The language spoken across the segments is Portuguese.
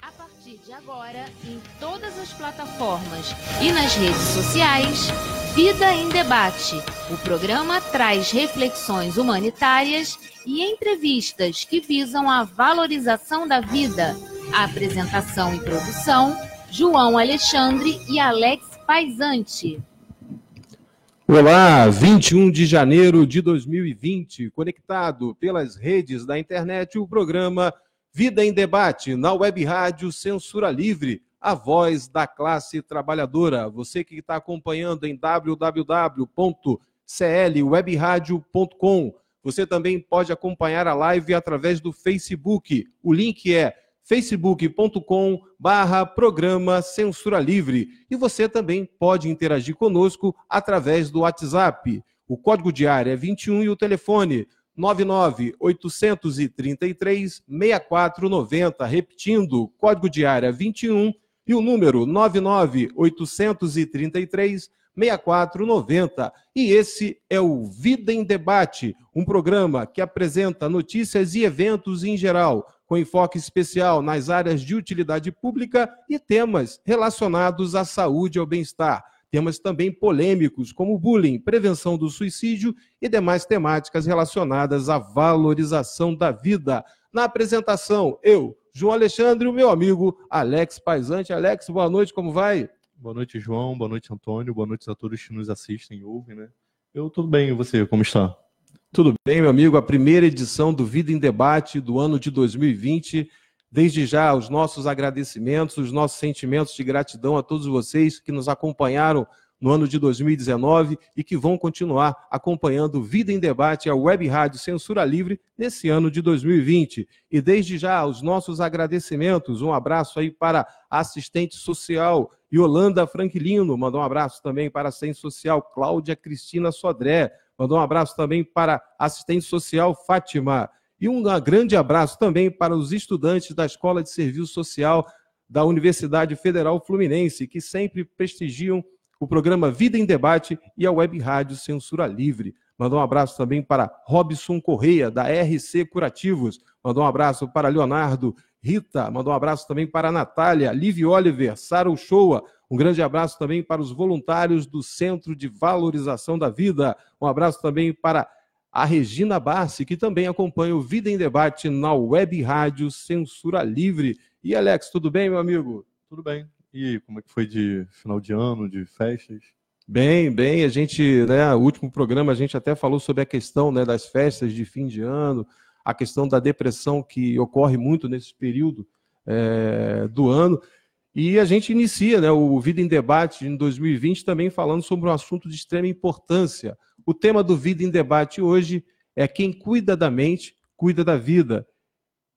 A partir de agora, em todas as plataformas e nas redes sociais, Vida em Debate. O programa traz reflexões humanitárias e entrevistas que visam a valorização da vida. A apresentação e produção: João Alexandre e Alex Paisante. Olá, 21 de janeiro de 2020, conectado pelas redes da internet, o programa Vida em Debate, na web rádio Censura Livre, a voz da classe trabalhadora. Você que está acompanhando em www.clwebradio.com. Você também pode acompanhar a live através do Facebook. O link é facebook.com barra programa Censura Livre. E você também pode interagir conosco através do WhatsApp. O código de área é 21 e o telefone 99 833 6490, repetindo, código de área 21 e o número 99 833 6490. E esse é o Vida em Debate, um programa que apresenta notícias e eventos em geral, com enfoque especial nas áreas de utilidade pública e temas relacionados à saúde e ao bem-estar temas também polêmicos, como bullying, prevenção do suicídio e demais temáticas relacionadas à valorização da vida. Na apresentação, eu, João Alexandre e o meu amigo Alex Paisante. Alex, boa noite, como vai? Boa noite, João. Boa noite, Antônio. Boa noite a todos que nos assistem e ouvem, né? Eu tudo bem, e você, como está? Tudo bem, meu amigo. A primeira edição do Vida em Debate do ano de 2020 Desde já, os nossos agradecimentos, os nossos sentimentos de gratidão a todos vocês que nos acompanharam no ano de 2019 e que vão continuar acompanhando Vida em Debate, a Web Rádio Censura Livre, nesse ano de 2020. E desde já, os nossos agradecimentos, um abraço aí para a assistente social Yolanda Franquilino, mandou um abraço também para a assistente social Cláudia Cristina Sodré, mandou um abraço também para a assistente social Fátima. E um grande abraço também para os estudantes da Escola de Serviço Social da Universidade Federal Fluminense, que sempre prestigiam o programa Vida em Debate e a Web Rádio Censura Livre. Mandou um abraço também para Robson Correia, da RC Curativos. Mandou um abraço para Leonardo Rita. Mandou um abraço também para Natália, Liv Oliver, Sara Uchoa. Um grande abraço também para os voluntários do Centro de Valorização da Vida. Um abraço também para a Regina Bassi, que também acompanha o Vida em Debate na Web Rádio Censura Livre. E Alex, tudo bem, meu amigo? Tudo bem. E como é que foi de final de ano, de festas? Bem, bem, a gente, né, o último programa a gente até falou sobre a questão né, das festas de fim de ano, a questão da depressão que ocorre muito nesse período é, do ano. E a gente inicia né, o Vida em Debate em 2020 também falando sobre um assunto de extrema importância, o tema do Vida em Debate hoje é Quem cuida da mente, cuida da vida.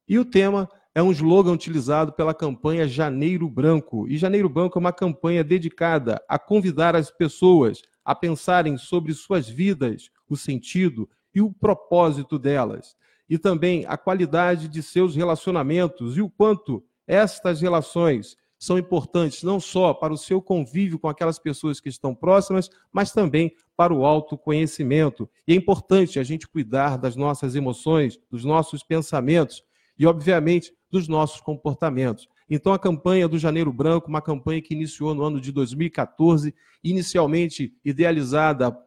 E o tema é um slogan utilizado pela campanha Janeiro Branco. E Janeiro Branco é uma campanha dedicada a convidar as pessoas a pensarem sobre suas vidas, o sentido e o propósito delas. E também a qualidade de seus relacionamentos e o quanto estas relações são importantes não só para o seu convívio com aquelas pessoas que estão próximas, mas também para o autoconhecimento. E é importante a gente cuidar das nossas emoções, dos nossos pensamentos e, obviamente, dos nossos comportamentos. Então, a campanha do Janeiro Branco, uma campanha que iniciou no ano de 2014, inicialmente idealizada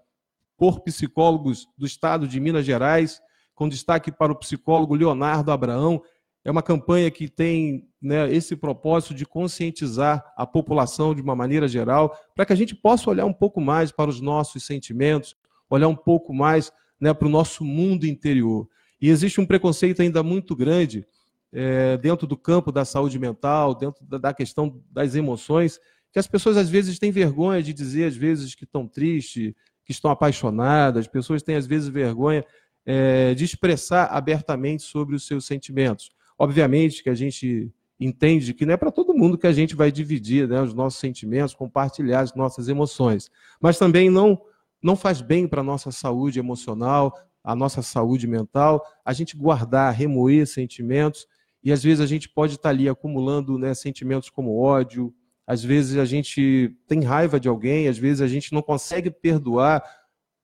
por psicólogos do estado de Minas Gerais, com destaque para o psicólogo Leonardo Abraão, é uma campanha que tem né, esse propósito de conscientizar a população de uma maneira geral, para que a gente possa olhar um pouco mais para os nossos sentimentos, olhar um pouco mais né, para o nosso mundo interior. E existe um preconceito ainda muito grande é, dentro do campo da saúde mental, dentro da, questão das emoções, que as pessoas às vezes têm vergonha de dizer, às vezes, que estão tristes, que estão apaixonadas, as pessoas têm às vezes vergonha é, de expressar abertamente sobre os seus sentimentos. Obviamente que a gente entende que não é para todo mundo que a gente vai dividir né, os nossos sentimentos, compartilhar as nossas emoções. Mas também não, não faz bem para a nossa saúde emocional, a nossa saúde mental, a gente guardar, remoer sentimentos, e às vezes a gente pode estar ali acumulando né, sentimentos como ódio, às vezes a gente tem raiva de alguém, às vezes a gente não consegue perdoar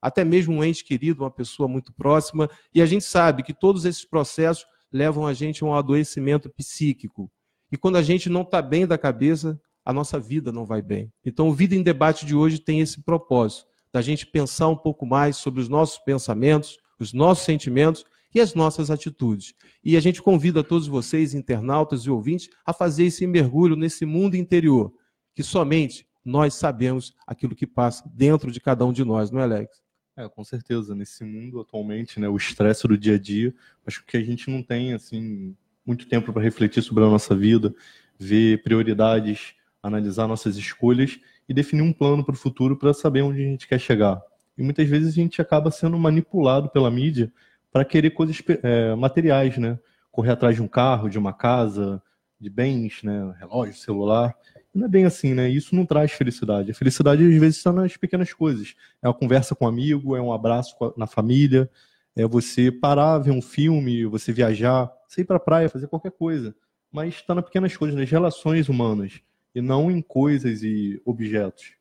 até mesmo um ente querido, uma pessoa muito próxima, e a gente sabe que todos esses processos levam a gente a um adoecimento psíquico. E quando a gente não está bem da cabeça, a nossa vida não vai bem. Então, o Vida em Debate de hoje tem esse propósito, da gente pensar um pouco mais sobre os nossos pensamentos, os nossos sentimentos e as nossas atitudes. E a gente convida todos vocês, internautas e ouvintes, a fazer esse mergulho nesse mundo interior, que somente nós sabemos aquilo que passa dentro de cada um de nós, não é, Alex? É, com certeza. Nesse mundo atualmente, né, o estresse do dia a dia, acho que a gente não tem assim muito tempo para refletir sobre a nossa vida, ver prioridades, analisar nossas escolhas e definir um plano para o futuro para saber onde a gente quer chegar. E muitas vezes a gente acaba sendo manipulado pela mídia para querer coisas é, materiais, né? Correr atrás de um carro, de uma casa, de bens, né? Relógio, celular. Não é bem assim, né? Isso não traz felicidade. A felicidade, às vezes, está nas pequenas coisas. É uma conversa com um amigo, é um abraço na família, é você parar, ver um filme, você viajar, sair para a praia, fazer qualquer coisa. Mas está nas pequenas coisas, nas relações humanas, e não em coisas e objetos.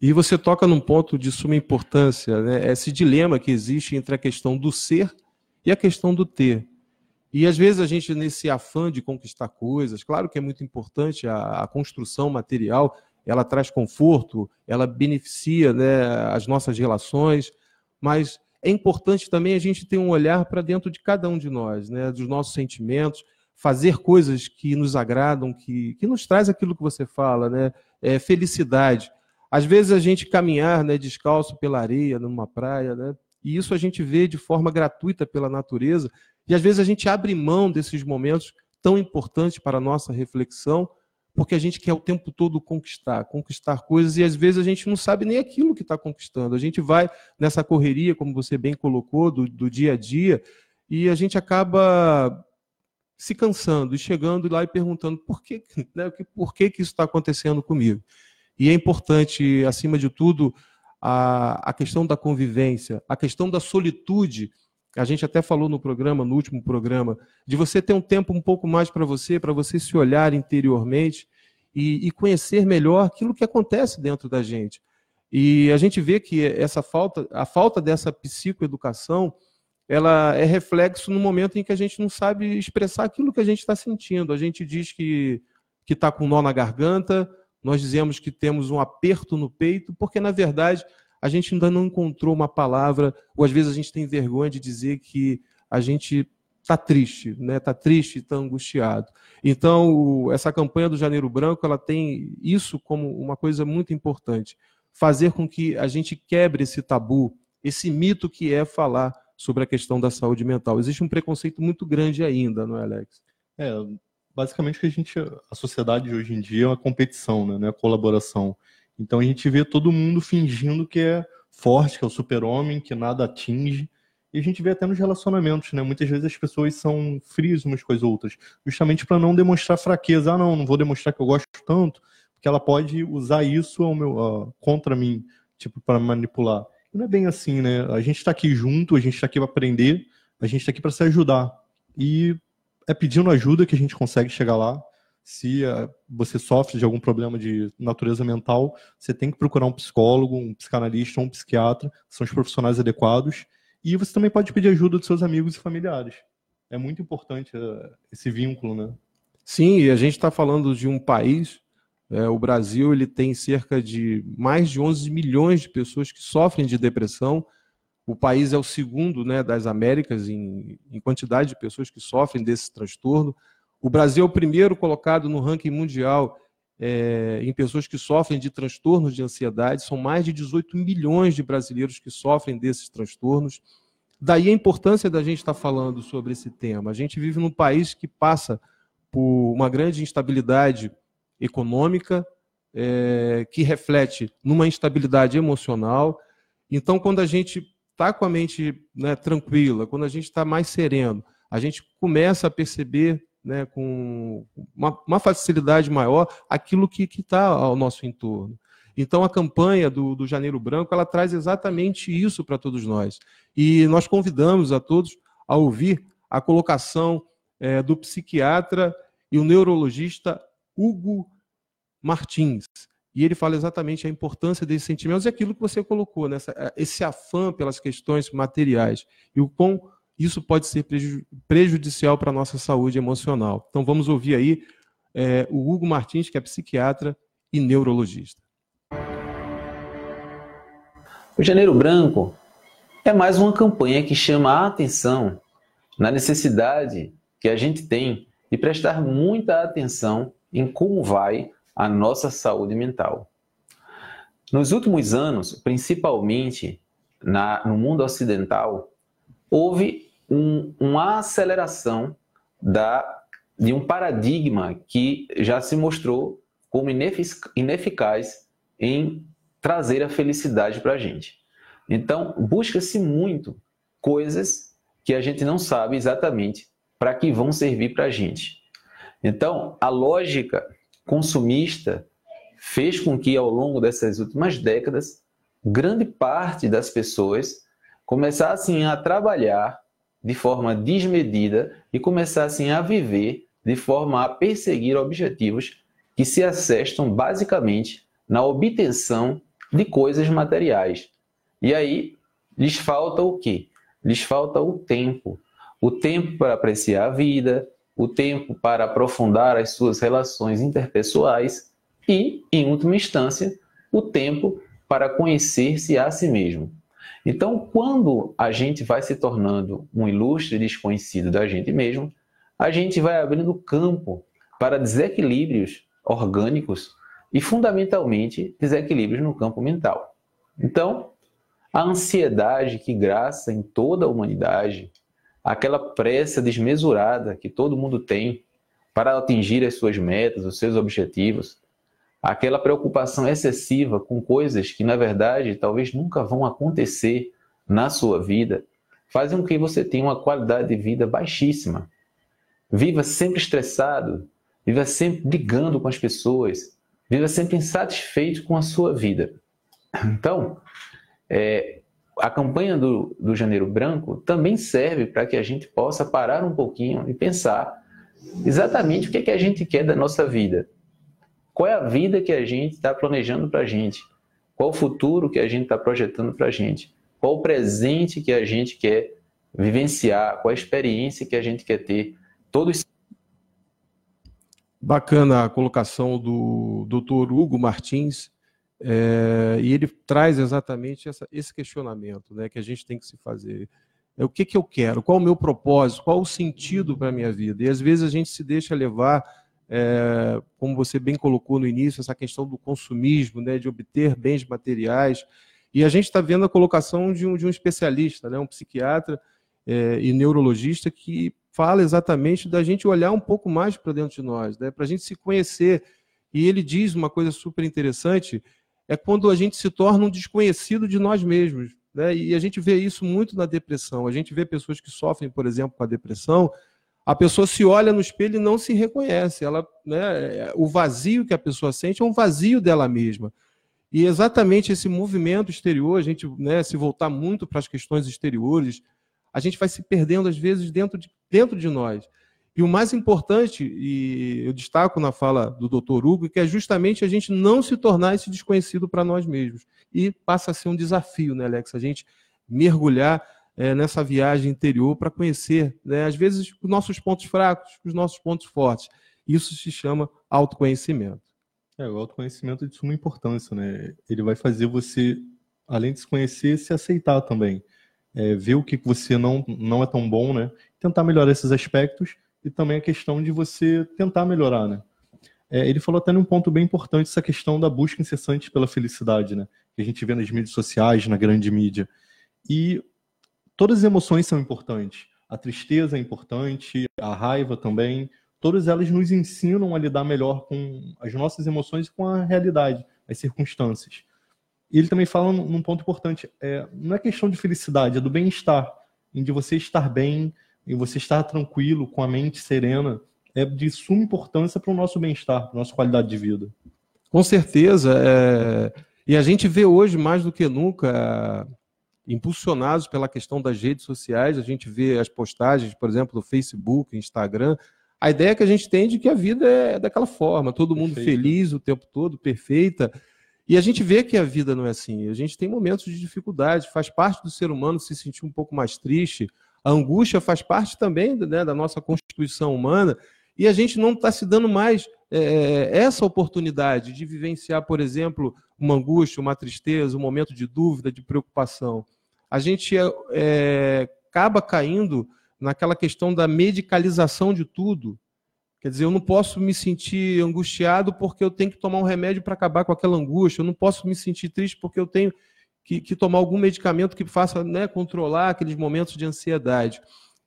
E você toca num ponto de suma importância, né? Esse dilema que existe entre a questão do ser e a questão do ter. E às vezes a gente, nesse afã de conquistar coisas, claro que é muito importante a, a construção material, ela traz conforto, ela beneficia né, as nossas relações, mas é importante também a gente ter um olhar para dentro de cada um de nós, né, dos nossos sentimentos, fazer coisas que nos agradam, que, que nos traz aquilo que você fala, né, é, felicidade. Às vezes a gente caminhar né, descalço pela areia, numa praia, né, e isso a gente vê de forma gratuita pela natureza, e às vezes a gente abre mão desses momentos tão importantes para a nossa reflexão, porque a gente quer o tempo todo conquistar, conquistar coisas, e às vezes a gente não sabe nem aquilo que está conquistando. A gente vai nessa correria, como você bem colocou, do, do dia a dia, e a gente acaba se cansando e chegando lá e perguntando por que, né, por que, que isso está acontecendo comigo. E é importante, acima de tudo, a, a questão da convivência, a questão da solitude a gente até falou no programa, no último programa, de você ter um tempo um pouco mais para você, para você se olhar interiormente e, e, conhecer melhor aquilo que acontece dentro da gente. E a gente vê que essa falta, a falta dessa psicoeducação, ela é reflexo no momento em que a gente não sabe expressar aquilo que a gente está sentindo. A gente diz que que está com nó na garganta, nós dizemos que temos um aperto no peito, porque na verdade a gente ainda não encontrou uma palavra, ou às vezes a gente tem vergonha de dizer que a gente está triste, né? Está triste, está angustiado. Então, essa campanha do Janeiro Branco, ela tem isso como uma coisa muito importante, fazer com que a gente quebre esse tabu, esse mito que é falar sobre a questão da saúde mental. Existe um preconceito muito grande ainda, não é, Alex? É, basicamente que a gente, a sociedade de hoje em dia é uma competição, né? Não é colaboração. Então a gente vê todo mundo fingindo que é forte, que é o super-homem, que nada atinge. E a gente vê até nos relacionamentos, né? Muitas vezes as pessoas são frias umas com as outras, justamente para não demonstrar fraqueza. Ah, não, não vou demonstrar que eu gosto tanto, porque ela pode usar isso ao meu, uh, contra mim, tipo, para manipular. E não é bem assim, né? A gente está aqui junto, a gente está aqui para aprender, a gente está aqui para se ajudar. E é pedindo ajuda que a gente consegue chegar lá se uh, você sofre de algum problema de natureza mental, você tem que procurar um psicólogo, um psicanalista ou um psiquiatra, são os profissionais adequados. E você também pode pedir ajuda dos seus amigos e familiares. É muito importante uh, esse vínculo, né? Sim, e a gente está falando de um país, é, o Brasil ele tem cerca de mais de 11 milhões de pessoas que sofrem de depressão. O país é o segundo né, das Américas em, em quantidade de pessoas que sofrem desse transtorno. O Brasil é o primeiro colocado no ranking mundial é, em pessoas que sofrem de transtornos de ansiedade. São mais de 18 milhões de brasileiros que sofrem desses transtornos. Daí a importância da gente estar falando sobre esse tema. A gente vive num país que passa por uma grande instabilidade econômica, é, que reflete numa instabilidade emocional. Então, quando a gente está com a mente né, tranquila, quando a gente está mais sereno, a gente começa a perceber né, com uma, uma, facilidade maior aquilo que está ao nosso entorno. Então, a campanha do, do Janeiro Branco ela traz exatamente isso para todos nós. E nós convidamos a todos a ouvir a colocação é, do psiquiatra e o neurologista Hugo Martins. E ele fala exatamente a importância desses sentimentos e aquilo que você colocou, né? esse afã pelas questões materiais e o quão isso pode ser prejudicial para a nossa saúde emocional. Então vamos ouvir aí é, o Hugo Martins, que é psiquiatra e neurologista. O Janeiro Branco é mais uma campanha que chama a atenção na necessidade que a gente tem de prestar muita atenção em como vai a nossa saúde mental. Nos últimos anos, principalmente na, no mundo ocidental, houve um, uma aceleração da, de um paradigma que já se mostrou como ineficaz em trazer a felicidade para a gente. Então, busca-se muito coisas que a gente não sabe exatamente para que vão servir para a gente. Então, a lógica consumista fez com que, ao longo dessas últimas décadas, grande parte das pessoas começassem a trabalhar de forma desmedida e começassem a viver de forma a perseguir objetivos que se assestam basicamente na obtenção de coisas materiais. E aí lhes falta o quê? Lhes falta o tempo. O tempo para apreciar a vida, o tempo para aprofundar as suas relações interpessoais e, em última instância, o tempo para conhecer-se a si mesmo. Então, quando a gente vai se tornando um ilustre desconhecido da gente mesmo, a gente vai abrindo campo para desequilíbrios orgânicos e, fundamentalmente, desequilíbrios no campo mental. Então, a ansiedade que graça em toda a humanidade, aquela pressa desmesurada que todo mundo tem para atingir as suas metas, os seus objetivos, aquela preocupação excessiva com coisas que, na verdade, talvez nunca vão acontecer na sua vida, fazem com que você tenha uma qualidade de vida baixíssima. Viva sempre estressado, viva sempre brigando com as pessoas, viva sempre insatisfeito com a sua vida. Então, é, a campanha do, do Janeiro Branco também serve para que a gente possa parar um pouquinho e pensar exatamente o que, é que a gente quer da nossa vida. Qual é a vida que a gente está planejando para a gente? Qual o futuro que a gente está projetando para a gente? Qual o presente que a gente quer vivenciar? Qual a experiência que a gente quer ter? Todos Bacana a colocação do Dr. Hugo Martins, é, e ele traz exatamente essa, esse questionamento né, que a gente tem que se fazer. É, o que, que eu quero? Qual o meu propósito? Qual o sentido para a minha vida? E às vezes a gente se deixa levar, é, como você bem colocou no início, essa questão do consumismo, né, de obter bens materiais. E a gente está vendo a colocação de um, de um especialista, né, um psiquiatra é, e neurologista que fala exatamente da gente olhar um pouco mais para dentro de nós, né, para a gente se conhecer. E ele diz uma coisa super interessante é quando a gente se torna um desconhecido de nós mesmos. Né? E a gente vê isso muito na depressão. A gente vê pessoas que sofrem, por exemplo, com a depressão, a pessoa se olha no espelho e não se reconhece. Ela, né, o vazio que a pessoa sente é um vazio dela mesma. E exatamente esse movimento exterior, a gente né, se voltar muito para as questões exteriores, a gente vai se perdendo, às vezes, dentro de, dentro de nós. E o mais importante, e eu destaco na fala do Dr. Hugo, que é justamente a gente não se tornar esse desconhecido para nós mesmos. E passa a ser um desafio, né, Alex? A gente mergulhar é, nessa viagem interior para conhecer, né, às vezes, os nossos pontos fracos, os nossos pontos fortes. Isso se chama autoconhecimento. É, o autoconhecimento é de suma importância, né? Ele vai fazer você, além de se conhecer, se aceitar também. É, ver o que você não, não é tão bom, né? Tentar melhorar esses aspectos e também a questão de você tentar melhorar, né? É, ele falou até num ponto bem importante essa questão da busca incessante pela felicidade, né? Que a gente vê nas mídias sociais, na grande mídia. E todas as emoções são importantes. A tristeza é importante, a raiva também. Todas elas nos ensinam a lidar melhor com as nossas emoções e com a realidade, as circunstâncias. E ele também fala num ponto importante: é, não é questão de felicidade, é do bem-estar, em de você estar bem, e você estar tranquilo, com a mente serena, é de suma importância para o nosso bem-estar, para a nossa qualidade de vida. Com certeza. É... E a gente vê hoje, mais do que nunca, impulsionados pela questão das redes sociais, a gente vê as postagens, por exemplo, no Facebook, Instagram. A ideia que a gente tem de que a vida é daquela forma, todo mundo Perfeito. feliz o tempo todo, perfeita. E a gente vê que a vida não é assim. A gente tem momentos de dificuldade, faz parte do ser humano se sentir um pouco mais triste, a angústia faz parte também né, da nossa constituição humana e a gente não está se dando mais é, essa oportunidade de vivenciar, por exemplo, uma angústia, uma tristeza, um momento de dúvida, de preocupação. A gente é, é, acaba caindo naquela questão da medicalização de tudo. Quer dizer, eu não posso me sentir angustiado porque eu tenho que tomar um remédio para acabar com aquela angústia. Eu não posso me sentir triste porque eu tenho que, que tomar algum medicamento que faça né, controlar aqueles momentos de ansiedade.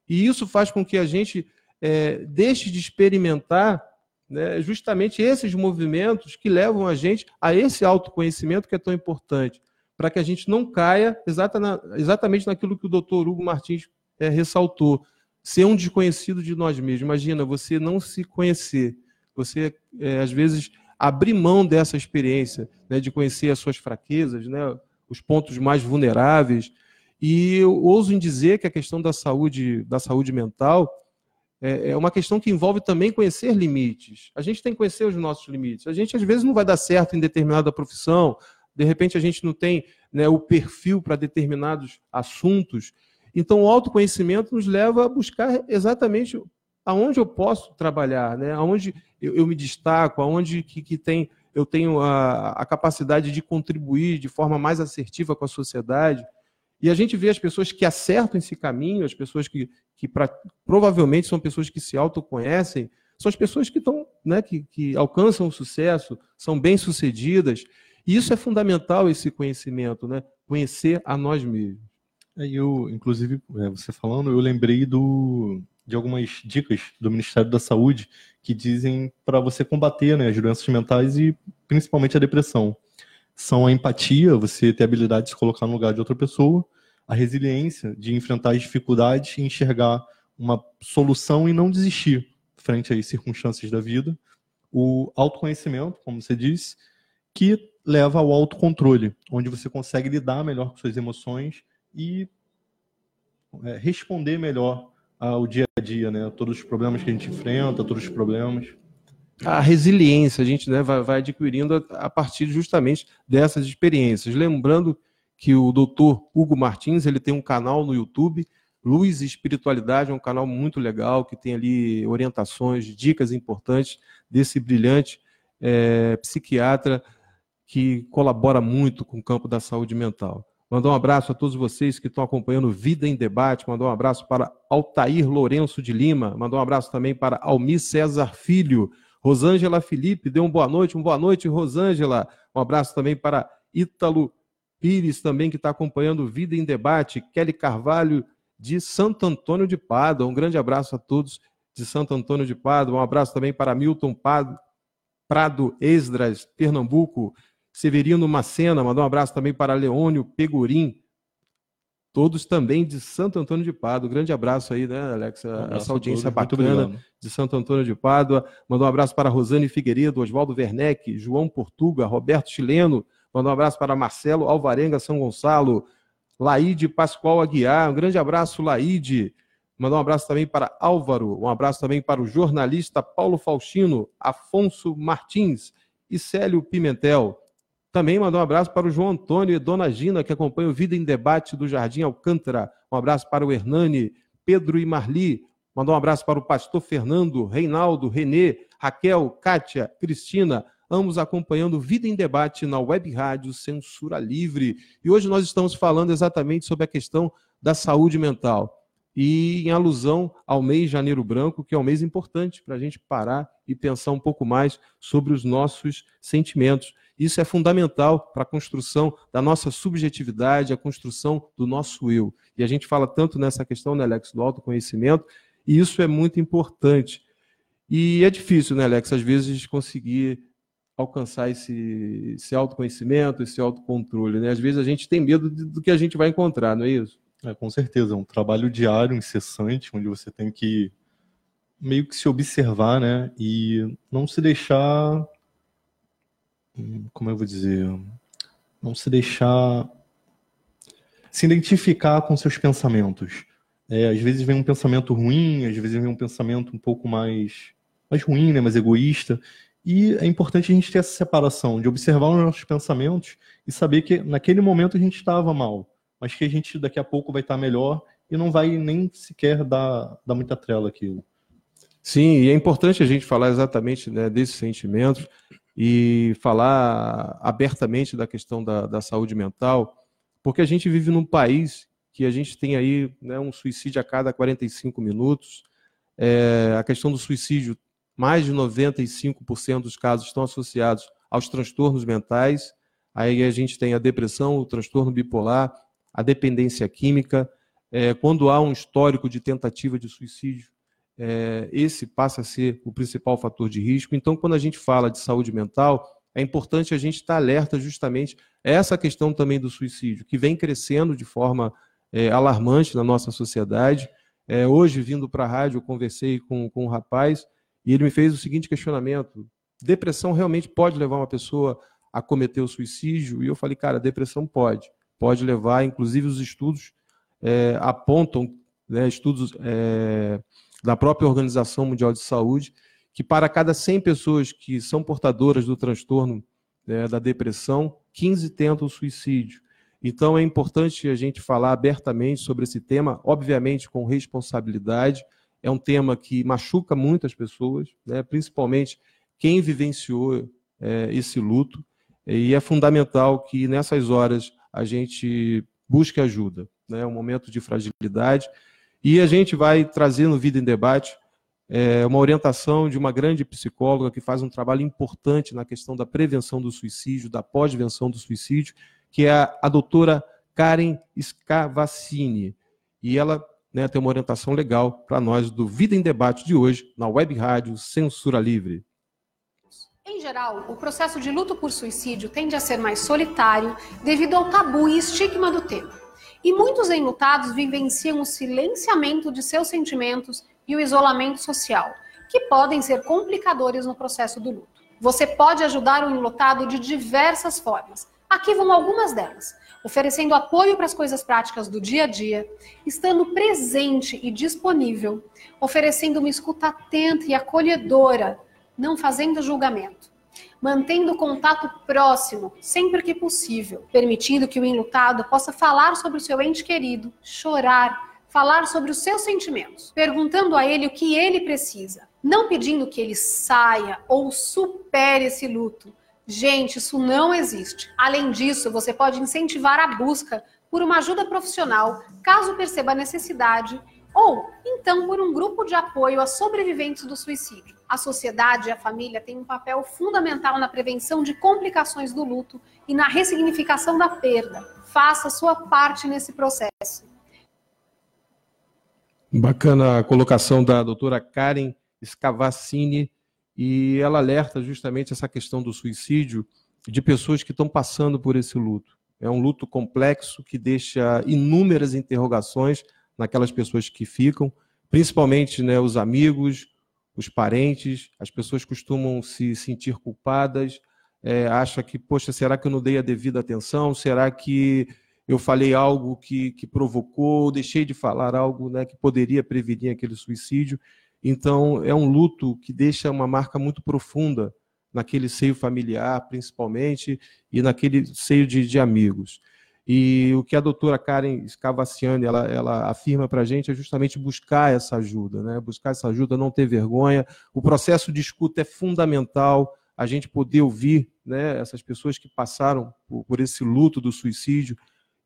E isso faz com que a gente é, deixe de experimentar né, justamente esses movimentos que levam a gente a esse autoconhecimento que é tão importante, para que a gente não caia exatamente naquilo que o doutor Hugo Martins é, ressaltou, ser um desconhecido de nós mesmos. Imagina você não se conhecer, você é, às vezes abrir mão dessa experiência, né, de conhecer as suas fraquezas, né, os pontos mais vulneráveis. E eu ouso em dizer que a questão da saúde, da saúde mental, é, é uma questão que envolve também conhecer limites. A gente tem que conhecer os nossos limites. A gente, às vezes, não vai dar certo em determinada profissão, de repente, a gente não tem né, o perfil para determinados assuntos. Então, o autoconhecimento nos leva a buscar exatamente aonde eu posso trabalhar, né? aonde eu, eu me destaco, aonde que, que tem, eu tenho a, a capacidade de contribuir de forma mais assertiva com a sociedade. E a gente vê as pessoas que acertam esse caminho, as pessoas que, que pra, provavelmente são pessoas que se autoconhecem, são as pessoas que estão, né, que, que alcançam o sucesso, são bem-sucedidas. E isso é fundamental, esse conhecimento, né? Conhecer a nós mesmos. É, eu, inclusive, é, você falando, eu lembrei do, de algumas dicas do Ministério da Saúde que dizem para você combater né, as doenças mentais e principalmente a depressão são a empatia, você ter a habilidade de se colocar no lugar de outra pessoa, a resiliência de enfrentar as dificuldades e enxergar uma solução e não desistir frente às circunstâncias da vida, o autoconhecimento, como você disse, que leva ao autocontrole, onde você consegue lidar melhor com suas emoções e é, responder melhor ao dia a dia, né? Todos os problemas que a gente enfrenta, todos os problemas a resiliência a gente né, vai, vai adquirindo a, a, partir justamente dessas experiências. Lembrando que o doutor Hugo Martins ele tem um canal no YouTube, Luz e Espiritualidade, é um canal muito legal, que tem ali orientações, dicas importantes desse brilhante é, psiquiatra que colabora muito com o campo da saúde mental. Mandar um abraço a todos vocês que estão acompanhando Vida em Debate. Mandar um abraço para Altair Lourenço de Lima. Mandar um abraço também para Almir César Filho. Rosângela Felipe, deu uma boa noite, uma boa noite, Rosângela. Um abraço também para Ítalo Pires, também que está acompanhando Vida em Debate. Kelly Carvalho, de Santo Antônio de Pádua. Um grande abraço a todos de Santo Antônio de Pádua. Um abraço também para Milton Prado, Prado Esdras, Pernambuco. Severino Macena, mandou um abraço também para Leônio Pegorim, todos também de Santo Antônio de Pádua. Grande abraço aí, né, Alex? Um Essa audiência bacana de Santo Antônio de Pádua. Mandou um abraço para Rosane Figueiredo, Oswaldo Werneck, João Portuga, Roberto Chileno. Mandou um abraço para Marcelo Alvarenga São Gonçalo, Laide Pascoal Aguiar. Um grande abraço, Laide. Mandou um abraço também para Álvaro, um abraço também para o jornalista Paulo Faustino, Afonso Martins e Célio Pimentel. Também mandou um abraço para o João Antônio e Dona Gina, que acompanham o Vida em Debate do Jardim Alcântara. Um abraço para o Hernani, Pedro e Marli. Mandou um abraço para o pastor Fernando, Reinaldo, Renê, Raquel, Kátia, Cristina, ambos acompanhando Vida em Debate na Web Rádio Censura Livre. E hoje nós estamos falando exatamente sobre a questão da saúde mental. E em alusão ao mês de Janeiro Branco, que é um mês importante para a gente parar e pensar um pouco mais sobre os nossos sentimentos. Isso é fundamental para a construção da nossa subjetividade, a construção do nosso eu. E a gente fala tanto nessa questão, né, Alex, do autoconhecimento, e isso é muito importante. E é difícil, né, Alex, às vezes conseguir alcançar esse, esse autoconhecimento, esse autocontrole. Né? Às vezes a gente tem medo do que a gente vai encontrar, não é isso? É, com certeza, é um trabalho diário, incessante, onde você tem que meio que se observar, né? E não se deixar como eu vou dizer, não se deixar se identificar com seus pensamentos. É, às vezes vem um pensamento ruim, às vezes vem um pensamento um pouco mais, mais ruim, né, mais egoísta. E é importante a gente ter essa separação de observar os nossos pensamentos e saber que naquele momento a gente estava mal, mas que a gente daqui a pouco vai estar melhor e não vai nem sequer dar, dar muita trela aquilo. Sim, e é importante a gente falar exatamente né, desses sentimentos e falar abertamente da questão da, da saúde mental, porque a gente vive num país que a gente tem aí né, um suicídio a cada 45 minutos. É, a questão do suicídio, mais de 95% dos casos estão associados aos transtornos mentais. Aí a gente tem a depressão, o transtorno bipolar, a dependência química. É, quando há um histórico de tentativa de suicídio, é, esse passa a ser o principal fator de risco. Então, quando a gente fala de saúde mental, é importante a gente estar alerta justamente a essa questão também do suicídio, que vem crescendo de forma é, alarmante na nossa sociedade. É, hoje, vindo para a rádio, eu conversei com, com um rapaz e ele me fez o seguinte questionamento: depressão realmente pode levar uma pessoa a cometer o suicídio? E eu falei, cara, depressão pode. Pode levar, inclusive os estudos é, apontam, né, estudos é, da própria Organização Mundial de Saúde, que para cada 100 pessoas que são portadoras do transtorno né, da depressão, 15 tentam o suicídio. Então é importante a gente falar abertamente sobre esse tema, obviamente com responsabilidade. É um tema que machuca muitas pessoas, né, principalmente quem vivenciou é, esse luto. E é fundamental que nessas horas a gente busque ajuda. Né, um momento de fragilidade. E a gente vai trazer no Vida em Debate é, uma orientação de uma grande psicóloga que faz um trabalho importante na questão da prevenção do suicídio, da pós-venção do suicídio, que é a, a doutora Karen Scavacini. E ela né, tem uma orientação legal para nós do Vida em Debate de hoje, na web rádio Censura Livre. Em geral, o processo de luto por suicídio tende a ser mais solitário devido ao tabu e estigma do tema. E muitos enlutados vivenciam o silenciamento de seus sentimentos e o isolamento social, que podem ser complicadores no processo do luto. Você pode ajudar o enlutado de diversas formas, Aqui vão algumas delas. Oferecendo apoio para as coisas práticas do dia a dia, estando presente e disponível, oferecendo uma escuta atenta e acolhedora, não fazendo julgamento, mantendo contato próximo sempre que possível, permitindo que o enlutado possa falar sobre o seu ente querido, chorar, falar sobre os seus sentimentos, perguntando a ele o que ele precisa, não pedindo que ele saia ou supere esse luto, Gente, isso não existe. Além disso, você pode incentivar a busca por uma ajuda profissional, caso perceba a necessidade, ou então por um grupo de apoio a sobreviventes do suicídio. A sociedade e a família têm um papel fundamental na prevenção de complicações do luto e na ressignificação da perda. Faça sua parte nesse processo. Bacana a colocação da doutora Karen Scavacini e ela alerta justamente essa questão do suicídio de pessoas que estão passando por esse luto. É um luto complexo que deixa inúmeras interrogações naquelas pessoas que ficam, principalmente né, os amigos, os parentes, as pessoas costumam se sentir culpadas, é, acha que, poxa, será que eu não dei a devida atenção? Será que eu falei algo que, que provocou, deixei de falar algo né, que poderia prevenir aquele suicídio? Então, é um luto que deixa uma marca muito profunda naquele seio familiar, principalmente, e naquele seio de, de amigos. E o que a doutora Karen Scavaciani ela, ela afirma para a gente é justamente buscar essa ajuda, né? buscar essa ajuda, não ter vergonha. O processo de escuta é fundamental, a gente poder ouvir né, essas pessoas que passaram por, por esse luto do suicídio,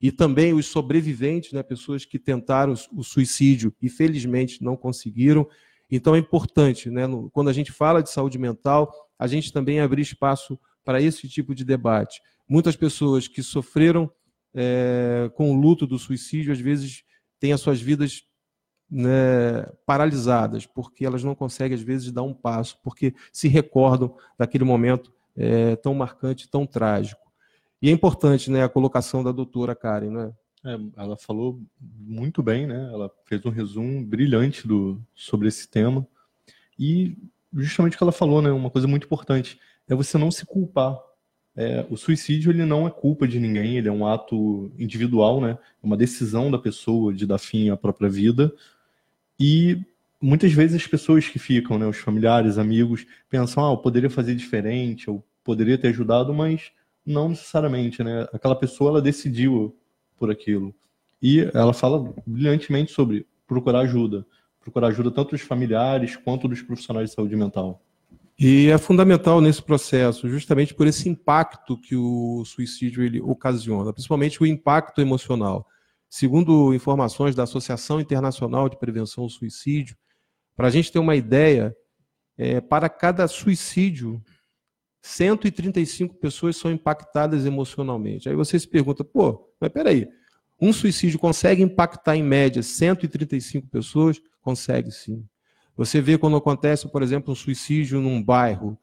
e também os sobreviventes, né, pessoas que tentaram o suicídio e felizmente não conseguiram. Então é importante, né, no, quando a gente fala de saúde mental, a gente também abrir espaço para esse tipo de debate. Muitas pessoas que sofreram é, com o luto do suicídio, às vezes, têm as suas vidas né, paralisadas, porque elas não conseguem, às vezes, dar um passo, porque se recordam daquele momento é, tão marcante, tão trágico. E é importante né, a colocação da doutora Karen, né? É, ela falou muito bem, né? Ela fez um resumo brilhante do, sobre esse tema. E justamente o que ela falou, né? Uma coisa muito importante é você não se culpar. É, o suicídio ele não é culpa de ninguém, ele é um ato individual, né? É uma decisão da pessoa de dar fim à própria vida. E muitas vezes as pessoas que ficam, né, os familiares, amigos, pensam, ah, eu poderia fazer diferente, eu poderia ter ajudado, mas não necessariamente, né? Aquela pessoa ela decidiu por aquilo. E ela fala brilhantemente sobre procurar ajuda. procurar ajuda tanto dos familiares quanto dos profissionais de saúde mental. E é fundamental nesse processo, justamente por esse impacto que o suicídio ele ocasiona, principalmente o impacto emocional. Segundo informações da Associação Internacional de Prevenção ao Suicídio, para a gente ter uma ideia, é, para cada suicídio, 135 pessoas são impactadas emocionalmente. Aí você se pergunta, pô, mas peraí, um suicídio consegue impactar em média 135 pessoas? Consegue sim. Você vê quando acontece, por exemplo, um suicídio num bairro,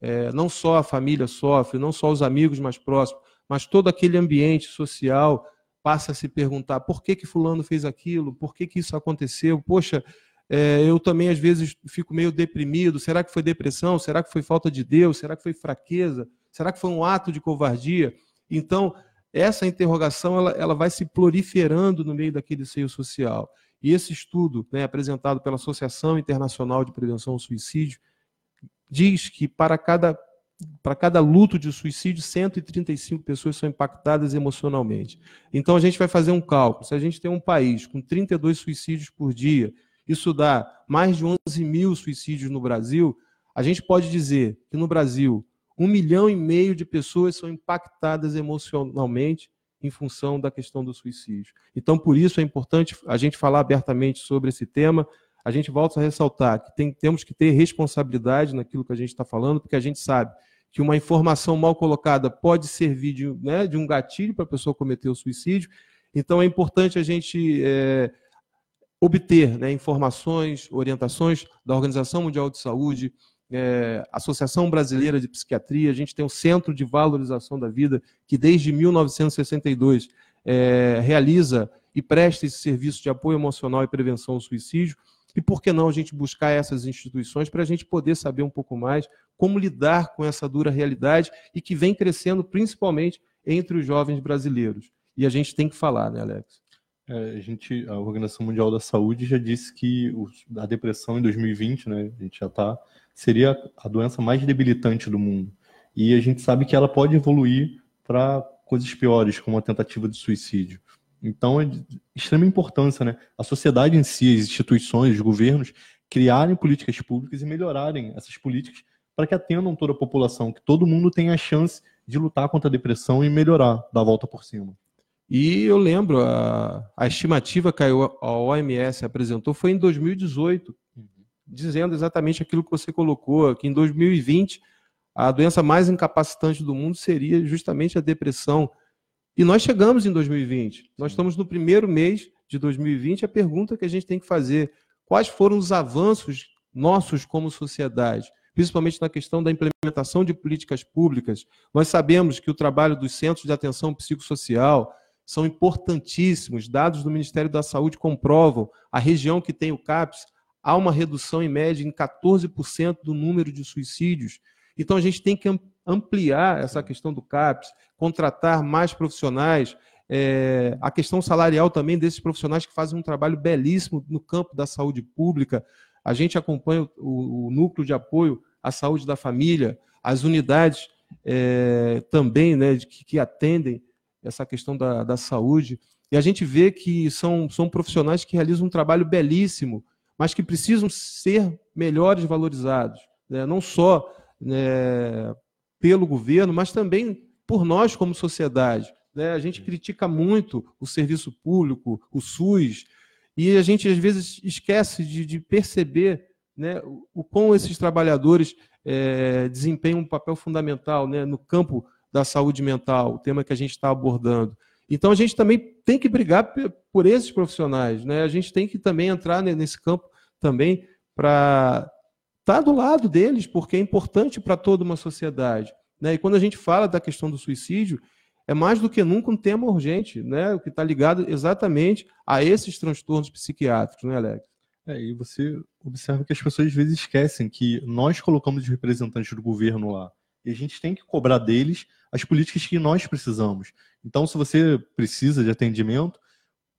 é, não só a família sofre, não só os amigos mais próximos, mas todo aquele ambiente social passa a se perguntar por que que fulano fez aquilo, por que que isso aconteceu, poxa, é, eu também às vezes fico meio deprimido, será que foi depressão, será que foi falta de Deus, será que foi fraqueza, será que foi um ato de covardia? Então, essa interrogação ela, ela vai se proliferando no meio daquele seio social. E esse estudo, né, apresentado pela Associação Internacional de Prevenção ao Suicídio, diz que para cada, para cada luto de suicídio, 135 pessoas são impactadas emocionalmente. Então a gente vai fazer um cálculo. Se a gente tem um país com 32 suicídios por dia, isso dá mais de 11 mil suicídios no Brasil, a gente pode dizer que no Brasil, um milhão e meio de pessoas são impactadas emocionalmente em função da questão do suicídio. Então, por isso é importante a gente falar abertamente sobre esse tema. A gente volta a ressaltar que tem, temos que ter responsabilidade naquilo que a gente está falando, porque a gente sabe que uma informação mal colocada pode servir de, né, de um gatilho para a pessoa cometer o suicídio. Então, é importante a gente é, obter né, informações, orientações da Organização Mundial de Saúde, é, Associação Brasileira de Psiquiatria, a gente tem o Centro de Valorização da Vida, que desde 1962 é, realiza e presta esse serviço de apoio emocional e prevenção ao suicídio. E por que não a gente buscar essas instituições para a gente poder saber um pouco mais como lidar com essa dura realidade e que vem crescendo principalmente entre os jovens brasileiros. E a gente tem que falar, né, Alex? É, a gente, a Organização Mundial da Saúde já disse que a depressão em 2020, né, a gente já está seria a doença mais debilitante do mundo. E a gente sabe que ela pode evoluir para coisas piores, como a tentativa de suicídio. Então, é de extrema importância, né? A sociedade em si, as instituições, os governos, criarem políticas públicas e melhorarem essas políticas para que atendam toda a população, que todo mundo tenha a chance de lutar contra a depressão e melhorar, dar a volta por cima. E eu lembro, a, a estimativa que a OMS apresentou foi em 2018, dizendo exatamente aquilo que você colocou, que em 2020 a doença mais incapacitante do mundo seria justamente a depressão. E nós chegamos em 2020. Nós estamos no primeiro mês de 2020. A pergunta que a gente tem que fazer: quais foram os avanços nossos como sociedade, principalmente na questão da implementação de políticas públicas? Nós sabemos que o trabalho dos centros de atenção psicossocial são importantíssimos. Dados do Ministério da Saúde comprovam a região que tem o CAPS há uma redução em média em 14% do número de suicídios. Então a gente tem que ampliar essa questão do CAPS, contratar mais profissionais, é, a questão salarial também desses profissionais que fazem um trabalho belíssimo no campo da saúde pública. A gente acompanha o, o núcleo de apoio à saúde da família, as unidades é, também né, que, que, atendem essa questão da, da saúde. E a gente vê que são, são profissionais que realizam um trabalho belíssimo mas que precisam ser melhores valorizados, né? não só né, pelo governo, mas também por nós como sociedade. Né? A gente critica muito o serviço público, o SUS, e a gente às vezes esquece de, de perceber né, o como esses trabalhadores é, desempenham um papel fundamental né, no campo da saúde mental, o tema que a gente está abordando. Então a gente também tem que brigar por esses profissionais, né? A gente tem que também entrar nesse campo também para estar tá do lado deles, porque é importante para toda uma sociedade. Né? E quando a gente fala da questão do suicídio, é mais do que nunca um tema urgente, né? que está ligado exatamente a esses transtornos psiquiátricos, né, Alex? É, e você observa que as pessoas às vezes esquecem que nós colocamos os representantes do governo lá. E a gente tem que cobrar deles as políticas que nós precisamos. Então, se você precisa de atendimento,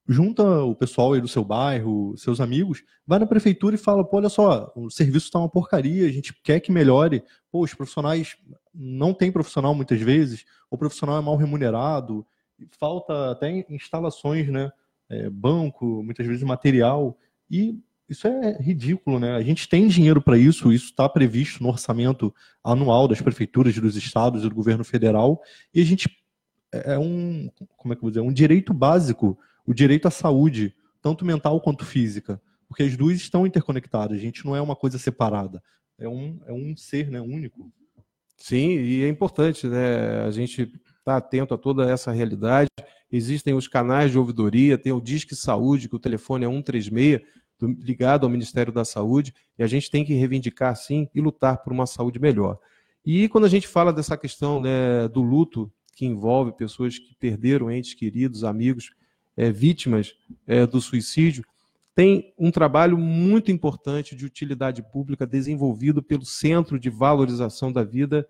junta o pessoal aí do seu bairro, seus amigos, vai na prefeitura e fala, pô, olha só, o serviço está uma porcaria, a gente quer que melhore. Pô, os profissionais não tem profissional muitas vezes, o profissional é mal remunerado, falta até instalações, né? É, banco, muitas vezes material. E isso é ridículo, né? A gente tem dinheiro para isso, isso está previsto no orçamento anual das prefeituras, dos estados e do governo federal, e a gente é, é um, como é que vou dizer, um direito básico, o direito à saúde, tanto mental quanto física, porque as duas estão interconectadas, a gente não é uma coisa separada, é um, é um ser né, único. Sim, e é importante né, a gente estar tá atento a toda essa realidade. Existem os canais de ouvidoria, tem o Disque Saúde, que o telefone é 136, ligado ao Ministério da Saúde, e a gente tem que reivindicar, sim, e lutar por uma saúde melhor. E quando a gente fala dessa questão né, do luto, que envolve pessoas que perderam entes queridos, amigos, é, vítimas é, do suicídio, tem um trabalho muito importante de utilidade pública desenvolvido pelo Centro de Valorização da Vida,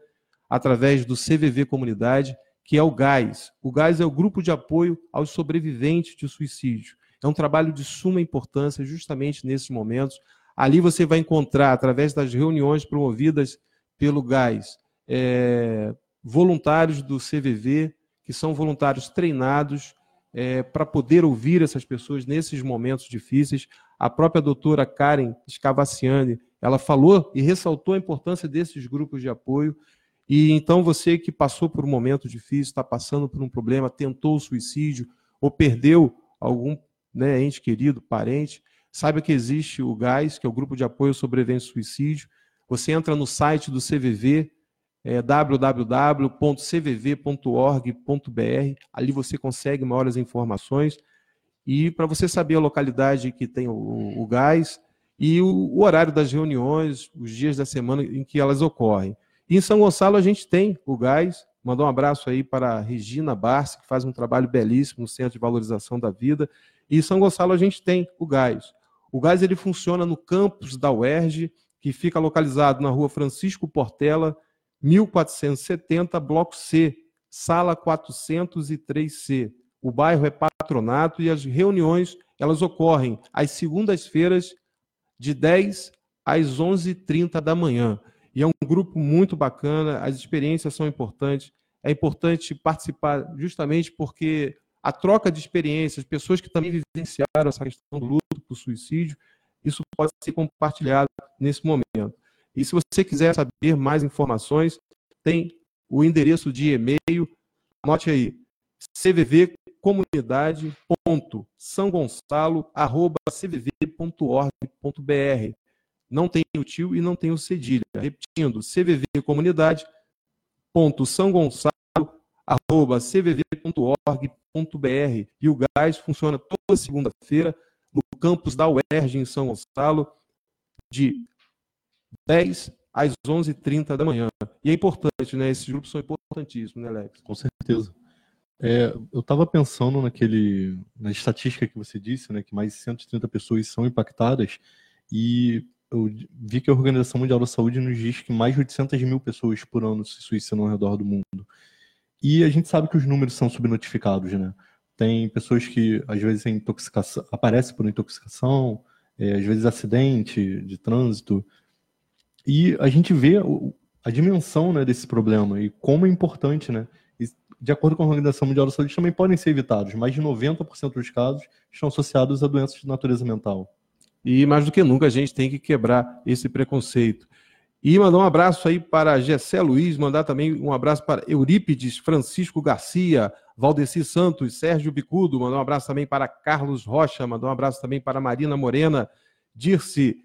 através do CVV Comunidade, que é o GAS. O GAS é o Grupo de Apoio aos Sobreviventes de Suicídio. É um trabalho de suma importância, justamente nesses momentos. Ali você vai encontrar, através das reuniões promovidas pelo GAS, é, voluntários do CVV, que são voluntários treinados é, para poder ouvir essas pessoas nesses momentos difíceis. A própria doutora Karen Scavaciani, ela falou e ressaltou a importância desses grupos de apoio. E então você que passou por um momento difícil, está passando por um problema, tentou o suicídio ou perdeu algum né, ente querido, parente, saiba que existe o GAS, que é o Grupo de Apoio Sobrevivência e Suicídio. Você entra no site do CVV, é, www.cvv.org.br, ali você consegue maiores informações. E para você saber a localidade que tem o, o e o, o, horário das reuniões, os dias da semana em que elas ocorrem. Em São Gonçalo a gente tem o gás. Mandar um abraço aí para a Regina Barsi, que faz um trabalho belíssimo no Centro de Valorização da Vida. E em São Gonçalo a gente tem o gás. O gás ele funciona no campus da UERJ, que fica localizado na rua Francisco Portela, 1470, bloco C, sala 403C. O bairro é patronato e as reuniões elas ocorrem às segundas-feiras de 10 às 11h30 da manhã. E é um grupo muito bacana, as experiências são importantes. É importante participar justamente porque a troca de experiências, pessoas que também vivenciaram essa questão do luto por suicídio, isso pode ser compartilhado nesse momento. E se você quiser saber mais informações, tem o endereço de e-mail, anote aí, cvvcomunidade.sãogonçalo.cvv.org.br. Não tem o tio e não tem o cedilha. Repetindo, cvvcomunidade.sãogonçalo.cvv.org.br. E o gás funciona toda segunda-feira no campus da UERJ em São Gonçalo, de 10 às 11h30 da manhã. E é importante, né? Esses grupos são importantíssimos, né, Alex? Com certeza. É, eu estava pensando naquele, na estatística que você disse, né, que mais de 130 pessoas são impactadas, e eu vi que a Organização Mundial da Saúde nos diz que mais de 800 mil pessoas por ano se suicidam ao redor do mundo. E a gente sabe que os números são subnotificados, né? Tem pessoas que às vezes intoxicação, aparecem por intoxicação, é, às vezes acidente de trânsito, e a gente vê a dimensão né, desse problema e como é importante, né? E, de acordo com a Organização Mundial da Saúde, também podem ser evitados. Mais de 90% dos casos estão associados a doenças de natureza mental. E mais do que nunca a gente tem que quebrar esse preconceito. E mandar um abraço aí para Gessé Luiz, mandar também um abraço para Eurípides Francisco Garcia, Valdeci Santos, Sérgio Bicudo, mandar um abraço também para Carlos Rocha, mandar um abraço também para Marina Morena, Dirce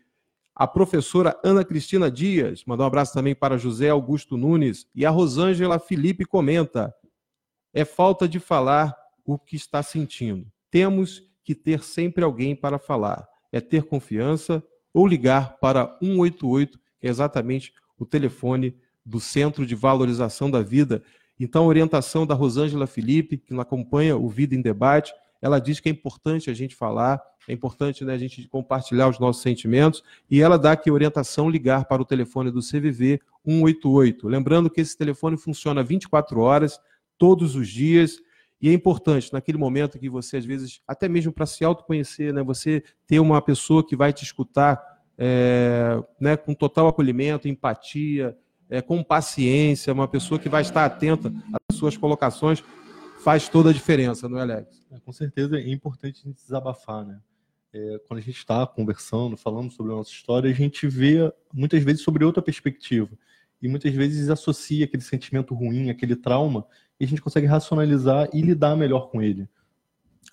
a professora Ana Cristina Dias, mandou um abraço também para José Augusto Nunes, e a Rosângela Felipe comenta: é falta de falar o que está sentindo. Temos que ter sempre alguém para falar. É ter confiança ou ligar para 188, que é exatamente o telefone do Centro de Valorização da Vida. Então, a orientação da Rosângela Felipe, que acompanha o Vida em Debate, ela diz que é importante a gente falar, é importante né, a gente compartilhar os nossos sentimentos, e ela dá aqui orientação ligar para o telefone do CVV 188. Lembrando que esse telefone funciona 24 horas, todos os dias, e é importante, naquele momento que você, às vezes, até mesmo para se autoconhecer, né, você ter uma pessoa que vai te escutar é, né, com total acolhimento, empatia, é, com paciência, uma pessoa que vai estar atenta às suas colocações, faz toda a diferença, não é, Alex? É, com certeza é importante a gente desabafar, né? é, quando a gente está conversando, falando sobre a nossa história, a gente vê muitas vezes sobre outra perspectiva. E muitas vezes associa aquele sentimento ruim, aquele trauma, e a gente consegue racionalizar e lidar melhor com ele.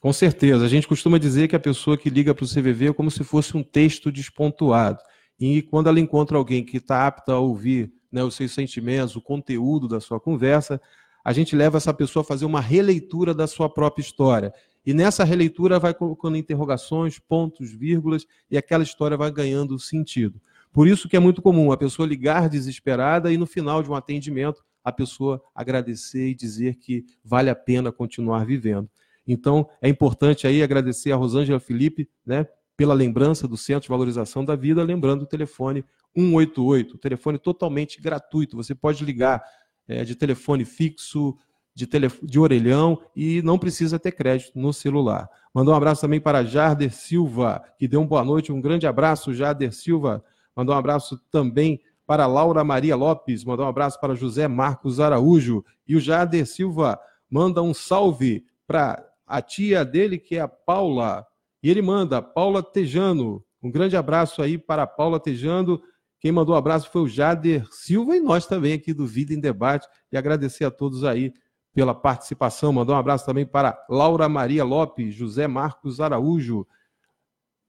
Com certeza. A gente costuma dizer que a pessoa que liga para o CVV é como se fosse um texto despontuado. E quando ela encontra alguém que está apta a ouvir né, os seus sentimentos, o conteúdo da sua conversa, a gente leva essa pessoa a fazer uma releitura da sua própria história. E nessa releitura vai colocando interrogações, pontos, vírgulas, e aquela história vai ganhando sentido. Por isso que é muito comum a pessoa ligar desesperada e no final de um atendimento a pessoa agradecer e dizer que vale a pena continuar vivendo. Então, é importante aí agradecer a Rosângela Felipe, né, pela lembrança do Centro de Valorização da Vida, lembrando o telefone 188, telefone totalmente gratuito. Você pode ligar é, de telefone fixo, de, telefone, de orelhão e não precisa ter crédito no celular. Mandou um abraço também para Jarder Silva, que deu uma boa noite. Um grande abraço, Jarder Silva. Mandou um abraço também para Laura Maria Lopes. Mandou um abraço para José Marcos Araújo. E o Jarder Silva manda um salve para a tia dele, que é a Paula. E ele manda, Paula Tejano. Um grande abraço aí para a Paula Tejano. Quem mandou um abraço foi o Jader Silva e nós também aqui do Vida em Debate. E agradecer a todos aí pela participação. Mandou um abraço também para Laura Maria Lopes, José Marcos Araújo,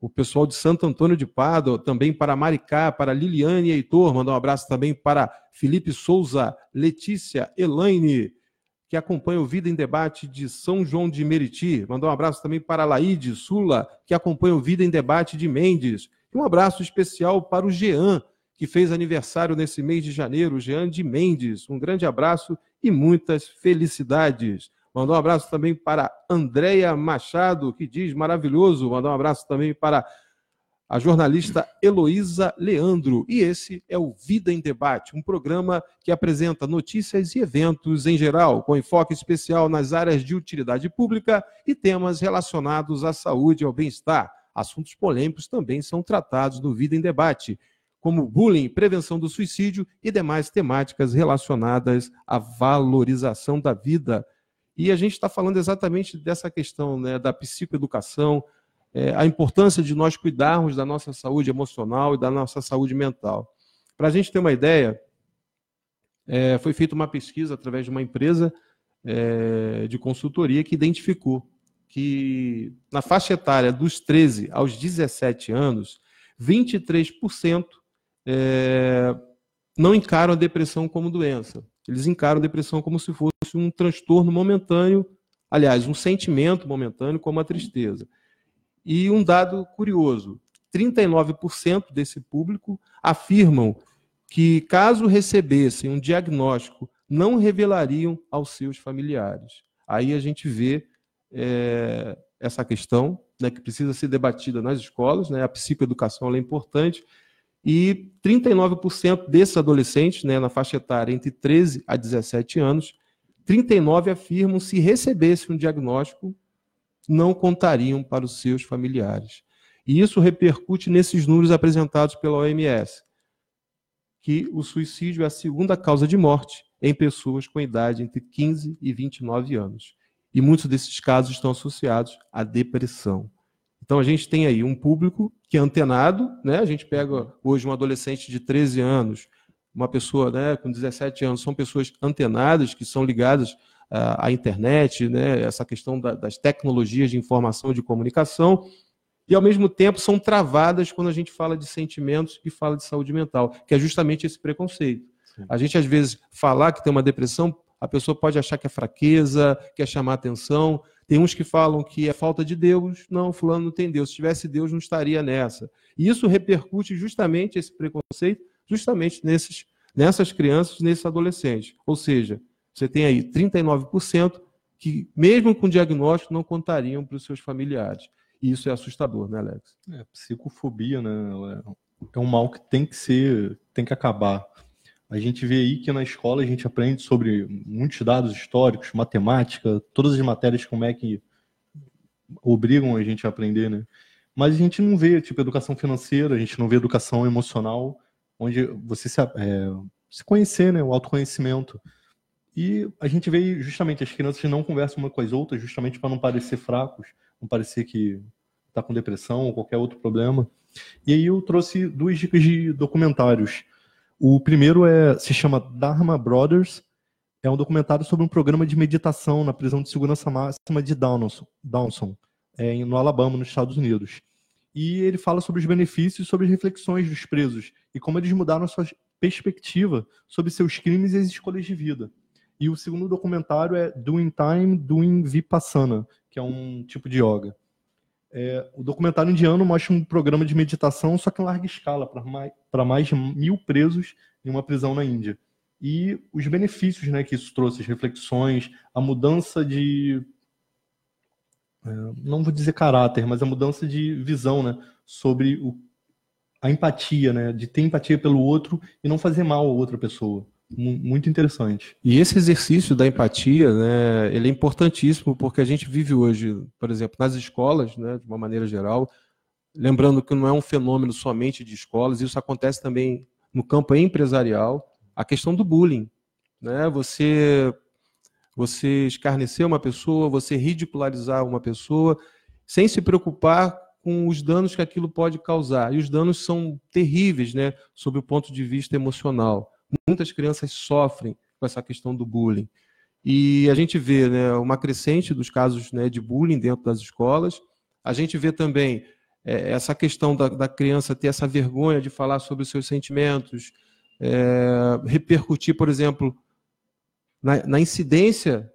o pessoal de Santo Antônio de Pado, também para Maricá, para Liliane Heitor. Mandou um abraço também para Felipe Souza, Letícia, Elaine, que acompanha o Vida em Debate de São João de Meriti. Mandou um abraço também para Laide Sula, que acompanha o Vida em Debate de Mendes. E um abraço especial para o Jean, que fez aniversário nesse mês de janeiro, Jean de Mendes. Um grande abraço e muitas felicidades. Mandou um abraço também para Andréia Machado, que diz maravilhoso. Mandou um abraço também para a jornalista Heloísa Leandro. E esse é o Vida em Debate, um programa que apresenta notícias e eventos em geral, com enfoque especial nas áreas de utilidade pública e temas relacionados à saúde e ao bem-estar. Assuntos polêmicos também são tratados no Vida em Debate, como bullying, prevenção do suicídio e demais temáticas relacionadas à valorização da vida. E a gente está falando exatamente dessa questão né, da psicoeducação, é, a importância de nós cuidarmos da nossa saúde emocional e da nossa saúde mental. Para a gente ter uma ideia, é, foi feita uma pesquisa através de uma empresa é, de consultoria que identificou que na faixa etária dos 13 aos 17 anos, 23% é, não encaram a depressão como doença. Eles encaram a depressão como se fosse um transtorno momentâneo, aliás, um sentimento momentâneo, como a tristeza. E um dado curioso: 39% desse público afirmam que, caso recebessem um diagnóstico, não revelariam aos seus familiares. Aí a gente vê é, essa questão né, que precisa ser debatida nas escolas, né, a psicoeducação é importante, e 39% desses adolescentes, né, na faixa etária entre 13 a 17 anos, 39 afirmam se recebesse um diagnóstico não contariam para os seus familiares. E isso repercute nesses números apresentados pela OMS, que o suicídio é a segunda causa de morte em pessoas com idade entre 15 e 29 anos. E muitos desses casos estão associados à depressão. Então a gente tem aí um público que é antenado, né? A gente pega hoje um adolescente de 13 anos, uma pessoa né, com 17 anos, são pessoas antenadas, que são ligadas a internet, né, essa questão da, das tecnologias de informação e de comunicação, e ao mesmo tempo são travadas quando a gente fala de sentimentos e fala de saúde mental, que é justamente esse preconceito. Sim. A gente às vezes falar que tem uma depressão, a pessoa pode achar que é fraqueza, quer chamar atenção. Tem uns que falam que é falta de Deus. Não, fulano não tem Deus. Se tivesse Deus, não estaria nessa. E isso repercute justamente esse preconceito, justamente nesses, nessas crianças, nesses adolescentes. Ou seja, você tem aí 39% que, mesmo com diagnóstico, não contariam para os seus familiares. E isso é assustador, né, Alex? É, psicofobia, né? É um mal que tem que ser, tem que acabar. A gente vê aí que na escola a gente aprende sobre muitos dados históricos, matemática, todas as matérias como é que obrigam a gente a aprender, né? Mas a gente não vê, tipo, educação financeira, a gente não vê educação emocional, onde você se, é, se conhecer, né? O autoconhecimento. E a gente vê justamente as crianças não conversam uma com as outras, justamente para não parecer fracos, não parecer que está com depressão ou qualquer outro problema. E aí eu trouxe duas dicas de documentários. O primeiro é se chama Dharma Brothers, é um documentário sobre um programa de meditação na prisão de segurança máxima de Downson, Downson é, no Alabama, nos Estados Unidos. E ele fala sobre os benefícios e sobre as reflexões dos presos e como eles mudaram a sua perspectiva sobre seus crimes e as escolhas de vida. E o segundo documentário é Doing Time, Doing Vipassana, que é um tipo de yoga. É, o documentário indiano mostra um programa de meditação, só que em larga escala, para mais, mais de mil presos em uma prisão na Índia. E os benefícios né, que isso trouxe, as reflexões, a mudança de. É, não vou dizer caráter, mas a mudança de visão né, sobre o, a empatia, né, de ter empatia pelo outro e não fazer mal a outra pessoa muito interessante. E esse exercício da empatia, né, ele é importantíssimo porque a gente vive hoje, por exemplo, nas escolas, né, de uma maneira geral, lembrando que não é um fenômeno somente de escolas, isso acontece também no campo empresarial, a questão do bullying, né? Você você escarnecer uma pessoa, você ridicularizar uma pessoa, sem se preocupar com os danos que aquilo pode causar. E os danos são terríveis, né, sob o ponto de vista emocional. Muitas crianças sofrem com essa questão do bullying. E a gente vê né, uma crescente dos casos né, de bullying dentro das escolas. A gente vê também é, essa questão da, da, criança ter essa vergonha de falar sobre os seus sentimentos, é, repercutir, por exemplo, na, na, incidência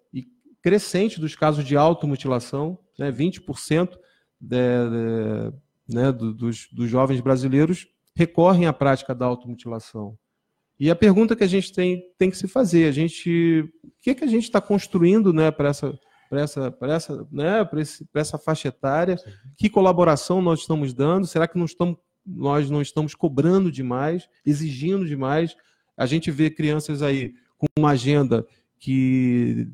crescente dos casos de automutilação, né, 20% de, de, né, do, dos, dos jovens brasileiros recorrem à prática da automutilação. E a pergunta que a gente tem, tem que se fazer, a gente, o que, é que a gente está construindo né, para essa, essa, essa, né, para essa faixa etária? Sim. Que colaboração nós estamos dando? Será que não estamos, nós não estamos cobrando demais, exigindo demais? A gente vê crianças aí com uma agenda que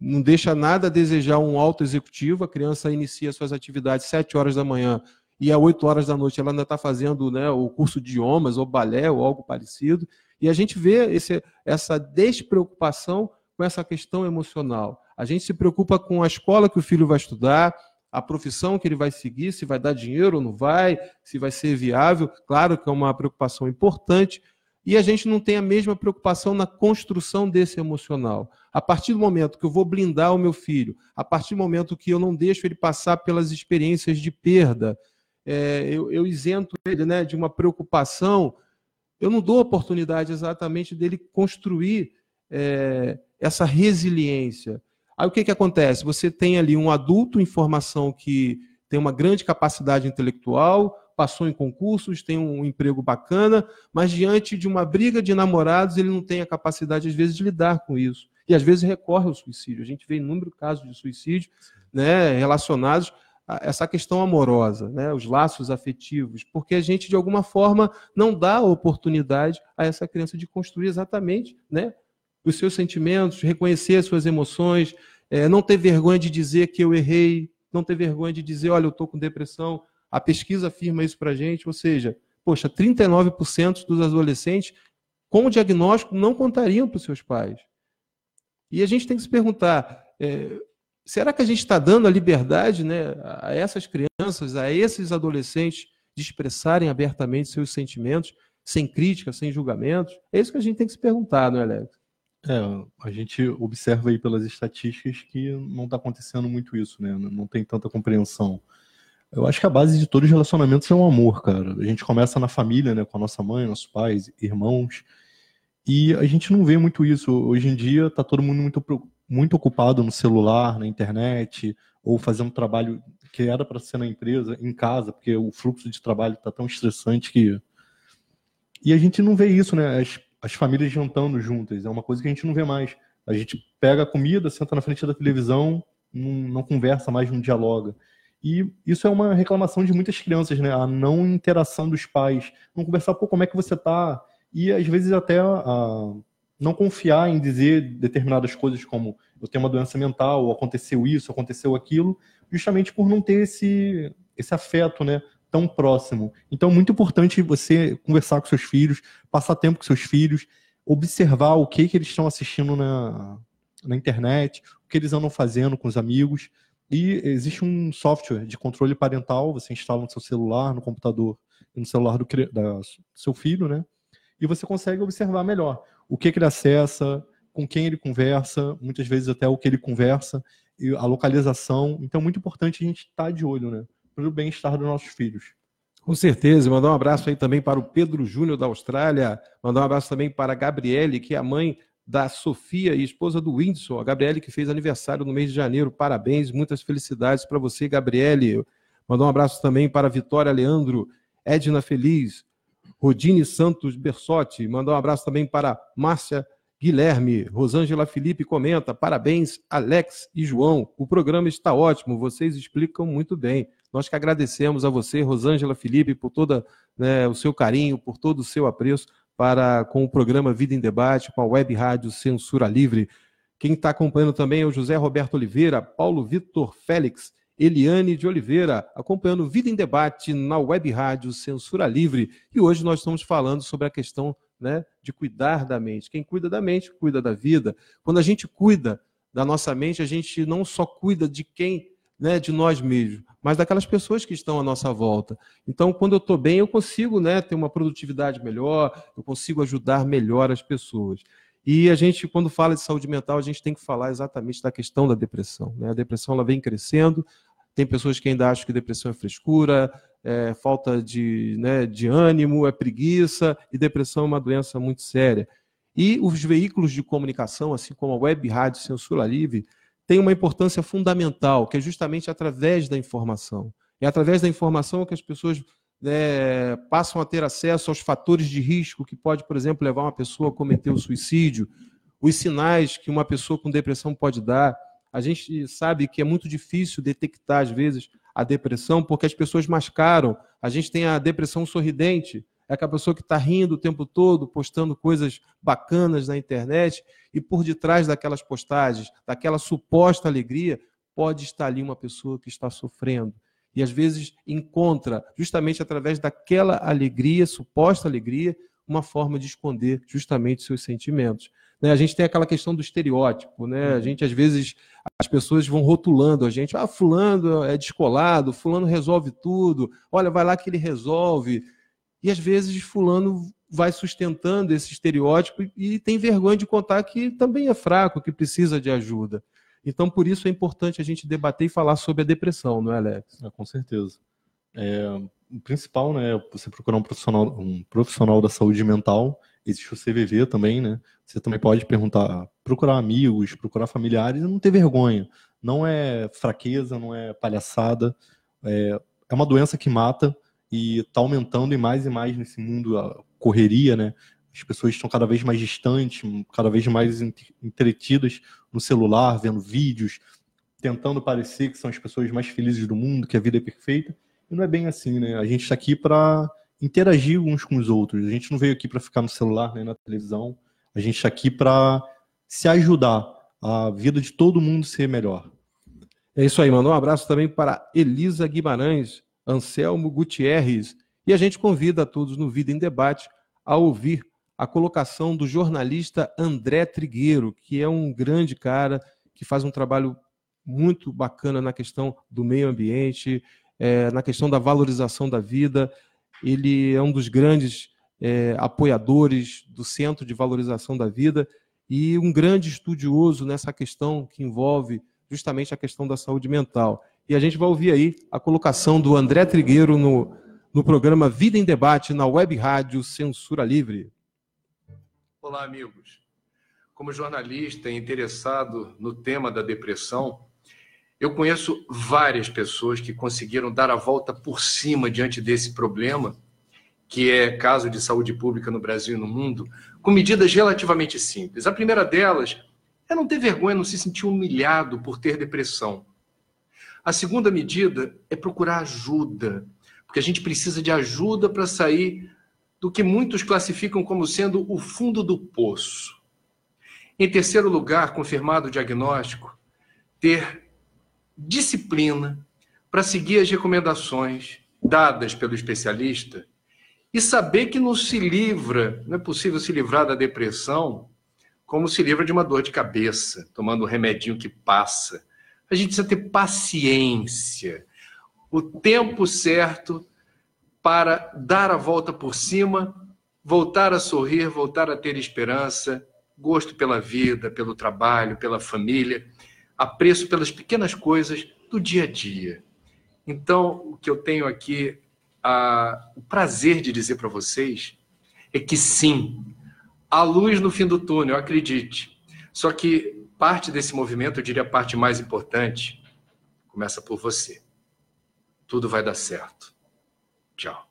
não deixa nada a desejar um alto executivo, a criança inicia suas atividades às 7 horas da manhã e às 8 horas da noite ela ainda está fazendo né, o curso de idiomas ou balé ou algo parecido. E a gente vê esse, essa despreocupação com essa questão emocional. A gente se preocupa com a escola que o filho vai estudar, a profissão que ele vai seguir, se vai dar dinheiro ou não vai, se vai ser viável. Claro que é uma preocupação importante. E a gente não tem a mesma preocupação na construção desse emocional. A partir do momento que eu vou blindar o meu filho, a partir do momento que eu não deixo ele passar pelas experiências de perda, é, eu, eu isento ele né, de uma preocupação eu não dou oportunidade exatamente dele construir é, essa resiliência. Aí o que, que acontece? Você tem ali um adulto em formação que tem uma grande capacidade intelectual, passou em concursos, tem um emprego bacana, mas diante de uma briga de namorados, ele não tem a capacidade, às vezes, de lidar com isso. E às vezes recorre ao suicídio. A gente vê inúmeros casos de suicídio né, relacionados essa questão amorosa, né, os laços afetivos, porque a gente, de alguma forma, não dá oportunidade a essa criança de construir exatamente né, os seus sentimentos, reconhecer as suas emoções, é, não ter vergonha de dizer que eu errei, não ter vergonha de dizer, olha, eu estou com depressão. A pesquisa afirma isso para a gente, ou seja, poxa, 39% dos adolescentes com o diagnóstico não contariam para os seus pais. E a gente tem que se perguntar, é, será que a gente está dando a liberdade né, a essas crianças, a esses adolescentes, de expressarem abertamente seus sentimentos, sem crítica, sem julgamentos? É isso que a gente tem que se perguntar, não é, Alex? É, a gente observa aí pelas estatísticas que não está acontecendo muito isso, né? Não tem tanta compreensão. Eu acho que a base de todos os relacionamentos é o amor, cara. A gente começa na família, né? Com a nossa mãe, nossos pais, irmãos. E a gente não vê muito isso. Hoje em dia está todo mundo muito muito ocupado no celular, na internet, ou fazendo trabalho que era para ser na empresa, em casa, porque o fluxo de trabalho está tão estressante que. E a gente não vê isso, né? As, as famílias jantando juntas, é uma coisa que a gente não vê mais. A gente pega a comida, senta na frente da televisão, não, não conversa mais, não dialoga. E isso é uma reclamação de muitas crianças, né? A não interação dos pais. Não conversar, pô, como é que você tá? E às vezes até a, não confiar em dizer determinadas coisas como eu tenho uma doença mental, aconteceu isso, aconteceu aquilo, justamente por não ter esse, esse afeto, né, tão próximo. Então, muito importante você conversar com seus filhos, passar tempo com seus filhos, observar o que, que eles estão assistindo na, na internet, o que eles andam fazendo com os amigos, E existe um software de controle parental, você instala no seu celular, no computador no celular do, da, seu filho, né? E você consegue observar melhor o que, que ele acessa, com quem ele conversa, muitas vezes até o que ele conversa, e a localização. Então, é muito importante a gente estar tá de olho, né? Para o bem-estar dos nossos filhos. Com certeza. Mandar um abraço aí também para o Pedro Júnior da Austrália. Mandar um abraço também para a Gabriele, que é a mãe da Sofia e esposa do Whindersson, a Gabriele que fez aniversário no mês de janeiro. Parabéns, muitas felicidades para você, Gabriele. Mandar um abraço também para Vitória Leandro, Edna Feliz, Rodine Santos Bersotti. Mandar um abraço também para Márcia Guilherme, Rosângela Felipe comenta: parabéns, Alex e João. O programa está ótimo, vocês explicam muito bem. Nós que agradecemos a você, Rosângela Felipe, por todo né, o seu carinho, por todo o seu apreço para com o programa Vida em Debate, com a web rádio Censura Livre. Quem está acompanhando também é o José Roberto Oliveira, Paulo Vitor Félix, Eliane de Oliveira, acompanhando Vida em Debate na web rádio Censura Livre. E hoje nós estamos falando sobre a questão né, de cuidar da mente. Quem cuida da mente, cuida da vida. Quando a gente cuida da nossa mente, a gente não só cuida de quem, né, de nós mesmos, mas daquelas pessoas que estão à nossa volta. Então, quando eu estou bem, eu consigo né, ter uma produtividade melhor, eu consigo ajudar melhor as pessoas. E a gente, quando fala de saúde mental, a gente tem que falar exatamente da questão da depressão. Né? A depressão ela vem crescendo, tem pessoas que ainda acham que depressão é frescura, é falta de, né, de ânimo, é preguiça, e depressão é uma doença muito séria. E os veículos de comunicação, assim como a web rádio Censura Livre, tem uma importância fundamental, que é justamente através da informação. É através da informação que as pessoas né, passam a ter acesso aos fatores de risco que pode, por exemplo, levar uma pessoa a cometer o suicídio, os sinais que uma pessoa com depressão pode dar. A gente sabe que é muito difícil detectar, às vezes, a depressão, porque as pessoas mascaram. A gente tem a depressão sorridente, é aquela pessoa que está rindo o tempo todo, postando coisas bacanas na internet, e por detrás daquelas postagens, daquela suposta alegria, pode estar ali uma pessoa que está sofrendo. E às vezes encontra, justamente através daquela alegria, suposta alegria, uma forma de esconder justamente seus sentimentos. Né? A gente tem aquela questão do estereótipo, né? A uhum. gente, às vezes, as pessoas vão rotulando a gente, ah, fulano é descolado, fulano resolve tudo, olha, vai lá que ele resolve. E às vezes fulano vai sustentando esse estereótipo e tem vergonha de contar que também é fraco, que precisa de ajuda. Então, por isso é importante a gente debater e falar sobre a depressão, não é, Alex? É, com certeza. É, o principal, né, é você procurar um profissional, um profissional da saúde mental. Existe o CVV também, né? Você também pode perguntar, procurar amigos, procurar familiares, não ter vergonha. Não é fraqueza, não é palhaçada. É, é uma doença que mata e está aumentando e mais e mais nesse mundo, a correria, né? As pessoas estão cada vez mais distantes, cada vez mais entretidas no celular, vendo vídeos, tentando parecer que são as pessoas mais felizes do mundo, que a vida é perfeita. E não é bem assim, né? A gente está aqui para interagir uns com os outros. A gente não veio aqui para ficar no celular nem na televisão. A gente está aqui para se ajudar a vida de todo mundo ser melhor. É isso aí, mano. Um abraço também para Elisa Guimarães, Anselmo Gutierrez. E a gente convida a todos no Vida em Debate a ouvir a colocação do jornalista André Trigueiro, que é um grande cara que faz um trabalho muito bacana na questão do meio ambiente, é, na questão da valorização da vida. Ele é um dos grandes é, apoiadores do Centro de Valorização da Vida e um grande estudioso nessa questão que envolve justamente a questão da saúde mental. E a gente vai ouvir aí a colocação do André Trigueiro no, no programa Vida em Debate na Web Rádio Censura Livre. Olá, amigos. Como jornalista interessado no tema da depressão, eu conheço várias pessoas que conseguiram dar a volta por cima diante desse problema, que é caso de saúde pública no Brasil e no mundo, com medidas relativamente simples. A primeira delas é não ter vergonha, não se sentir humilhado por ter depressão. A segunda medida é procurar ajuda, porque a gente precisa de ajuda para sair do que muitos classificam como sendo o fundo do poço. Em terceiro lugar, confirmado o diagnóstico, ter disciplina para seguir as recomendações dadas pelo especialista e saber que não se livra, não é possível se livrar da depressão como se livra de uma dor de cabeça, tomando um remedinho que passa. A gente precisa ter paciência, o tempo certo para dar a volta por cima, voltar a sorrir, voltar a ter esperança, gosto pela vida, pelo trabalho, pela família, apreço pelas pequenas coisas do dia a dia. Então, o que eu tenho aqui a, o prazer de dizer para vocês é que sim, há luz no fim do túnel, acredite. Só que parte desse movimento, eu diria a parte mais importante, começa por você. Tudo vai dar certo. Tchau.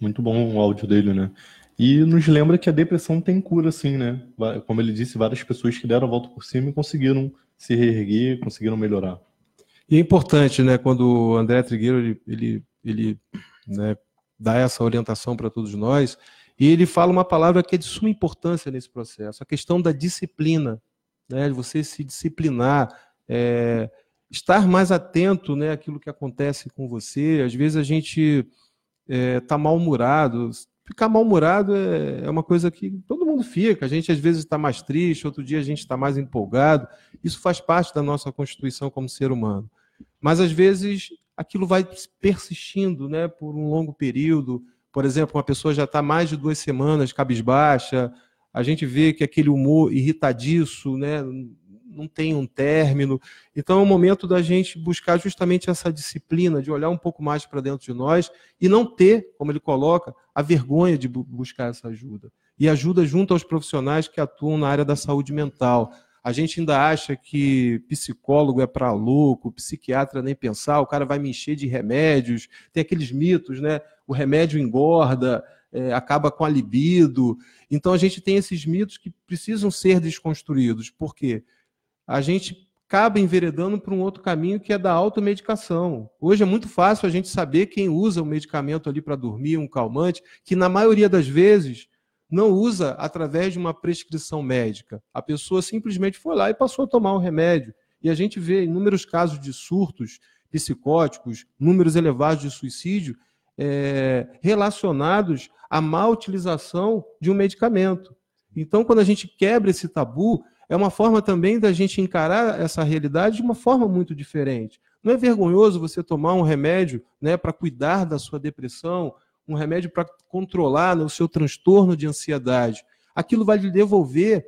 Muito bom o áudio dele, né? E nos lembra que a depressão tem cura, sim, né? Como ele disse, várias pessoas que deram a volta por cima e conseguiram se reerguer, conseguiram melhorar. E é importante, né, quando o André Trigueiro ele, ele, ele né, dá essa orientação para todos nós, e ele fala uma palavra que é de suma importância nesse processo, a questão da disciplina, né, de você se disciplinar, é, estar mais atento né, àquilo que acontece com você. Às vezes a gente está é, tá mal-humorado. Ficar mal-humorado é, é, uma coisa que todo mundo fica. A gente às vezes está mais triste, outro dia a gente está mais empolgado. Isso faz parte da nossa constituição como ser humano. Mas às vezes aquilo vai persistindo né, por um longo período. Por exemplo, uma pessoa já está mais de duas semanas cabisbaixa, a gente vê que aquele humor irritadiço, né, não tem um término. Então é o momento da gente buscar justamente essa disciplina, de olhar um pouco mais para dentro de nós e não ter, como ele coloca, a vergonha de buscar essa ajuda. E ajuda junto aos profissionais que atuam na área da saúde mental. A gente ainda acha que psicólogo é para louco, psiquiatra nem pensar, o cara vai me encher de remédios, tem aqueles mitos, né? O remédio engorda, é, acaba com a libido. Então a gente tem esses mitos que precisam ser desconstruídos. Por quê? a gente acaba enveredando para um outro caminho que é da automedicação. Hoje é muito fácil a gente saber quem usa o medicamento ali para dormir, um calmante, que na maioria das vezes não usa através de uma prescrição médica. A pessoa simplesmente foi lá e passou a tomar o remédio. E a gente vê inúmeros casos de surtos psicóticos, números elevados de suicídio é, relacionados à má utilização de um medicamento. Então, quando a gente quebra esse tabu, é uma forma também da gente encarar essa realidade de uma forma muito diferente. Não é vergonhoso você tomar um remédio né, para cuidar da sua depressão, um remédio para controlar né, o seu transtorno de ansiedade. Aquilo vai lhe devolver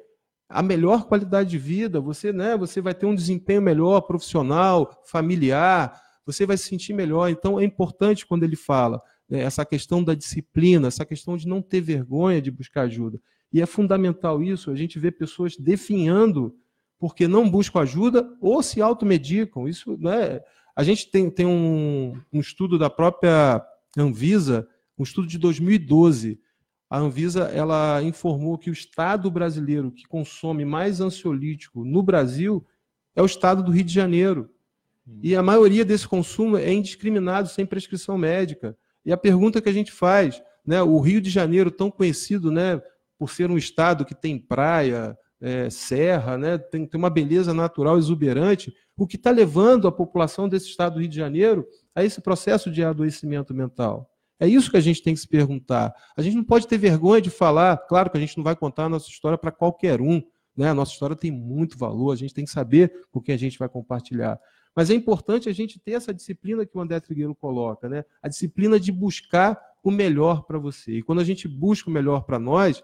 a melhor qualidade de vida, você, né, você vai ter um desempenho melhor profissional, familiar, você vai se sentir melhor. Então é importante quando ele fala né, essa questão da disciplina, essa questão de não ter vergonha de buscar ajuda. E é fundamental isso, a gente vê pessoas definhando porque não buscam ajuda ou se automedicam. Isso, né? A gente tem, tem um, um estudo da própria Anvisa, um estudo de 2012. A Anvisa ela informou que o estado brasileiro que consome mais ansiolítico no Brasil é o estado do Rio de Janeiro. E a maioria desse consumo é indiscriminado, sem prescrição médica. E a pergunta que a gente faz, né, o Rio de Janeiro, tão conhecido né, por ser um estado que tem praia, é, serra, né, tem, tem uma beleza natural exuberante, o que está levando a população desse estado do Rio de Janeiro a esse processo de adoecimento mental. É isso que a gente tem que se perguntar. A gente não pode ter vergonha de falar, claro que a gente não vai contar a nossa história para qualquer um, né? a nossa história tem muito valor, a gente tem que saber com quem a gente vai compartilhar. Mas é importante a gente ter essa disciplina que o André Trigueiro coloca, né? a disciplina de buscar o melhor para você. E quando a gente busca o melhor para nós,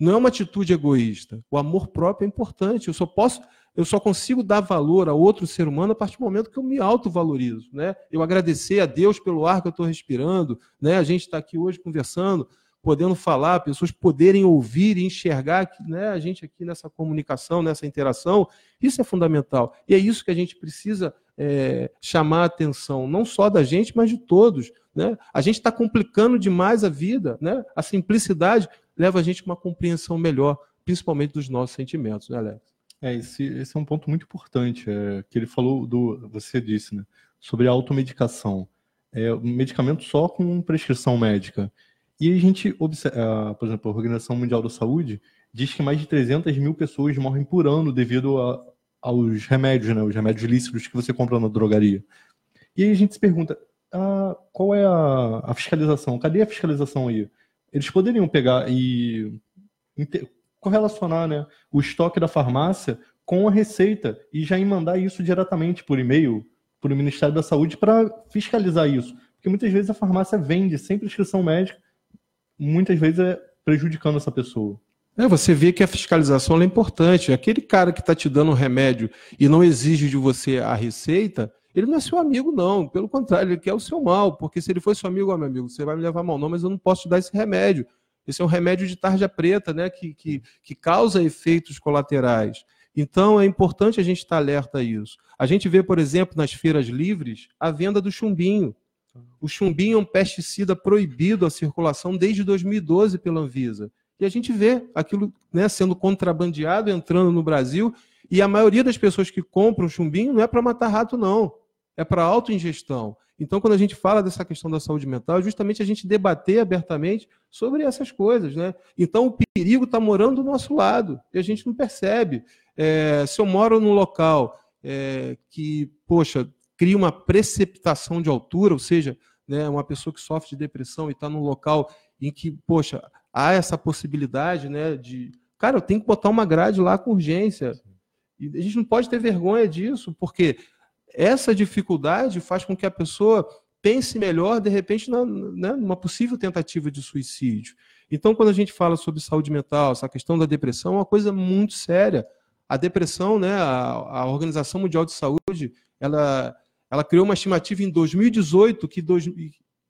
não é uma atitude egoísta. O amor próprio é importante. Eu só posso, eu só consigo dar valor a outro ser humano a partir do momento que eu me autovalorizo, né? Eu agradecer a Deus pelo ar que eu estou respirando, né? A gente está aqui hoje conversando, podendo falar, pessoas poderem ouvir e enxergar que, né, a gente aqui nessa comunicação, nessa interação, isso é fundamental. E é isso que a gente precisa é, chamar a atenção, não só da gente, mas de todos. Né? A gente está complicando demais a vida, né? a simplicidade leva a gente a uma compreensão melhor, principalmente dos nossos sentimentos, né, Alex? É, esse, esse é um ponto muito importante, é, que ele falou do, você disse, né, sobre a automedicação. É, medicamento só com prescrição médica. E a gente observa, por exemplo, a Organização Mundial da Saúde diz que mais de 300 mil pessoas morrem por ano devido a, aos remédios, né, os remédios lícitos que você compra na drogaria. E aí a gente se pergunta, ah, qual é a, a fiscalização? Cadê a fiscalização aí? Eles poderiam pegar e correlacionar né, o estoque da farmácia com a Receita e já mandar isso diretamente por e-mail para o Ministério da Saúde para fiscalizar isso. Porque muitas vezes a farmácia vende sem prescrição médica, muitas vezes é prejudicando essa pessoa. É, você vê que a fiscalização é importante. Aquele cara que está te dando um remédio e não exige de você a receita, ele não é seu amigo, não. Pelo contrário, ele quer o seu mal. Porque se ele for seu amigo, ó, meu amigo, você vai me levar mal, não, mas eu não posso te dar esse remédio. Esse é um remédio de tarja preta, né? Que, que, que causa efeitos colaterais. Então é importante a gente estar alerta a isso. A gente vê, por exemplo, nas feiras livres, a venda do chumbinho. O chumbinho é um pesticida proibido à circulação desde 2012 pela Anvisa. E a gente vê aquilo né, sendo contrabandeado, entrando no Brasil, e a maioria das pessoas que compram chumbinho não é para matar rato, não. É para autoingestão. Então, quando a gente fala dessa questão da saúde mental, é justamente a gente debater abertamente sobre essas coisas. Né? Então, o perigo está morando do nosso lado, e a gente não percebe. É, se eu moro num local é, que, poxa, cria uma precipitação de altura, ou seja, né, uma pessoa que sofre de depressão e está num local em que, poxa, há essa possibilidade né, de. Cara, eu tenho que botar uma grade lá com urgência. E a gente não pode ter vergonha disso, porque essa dificuldade faz com que a pessoa pense melhor, de repente, na, né, numa possível tentativa de suicídio. Então, quando a gente fala sobre saúde mental, essa questão da depressão é uma coisa muito séria. A depressão, né, a, a Organização Mundial de Saúde, ela, ela criou uma estimativa em 2018 que, dois,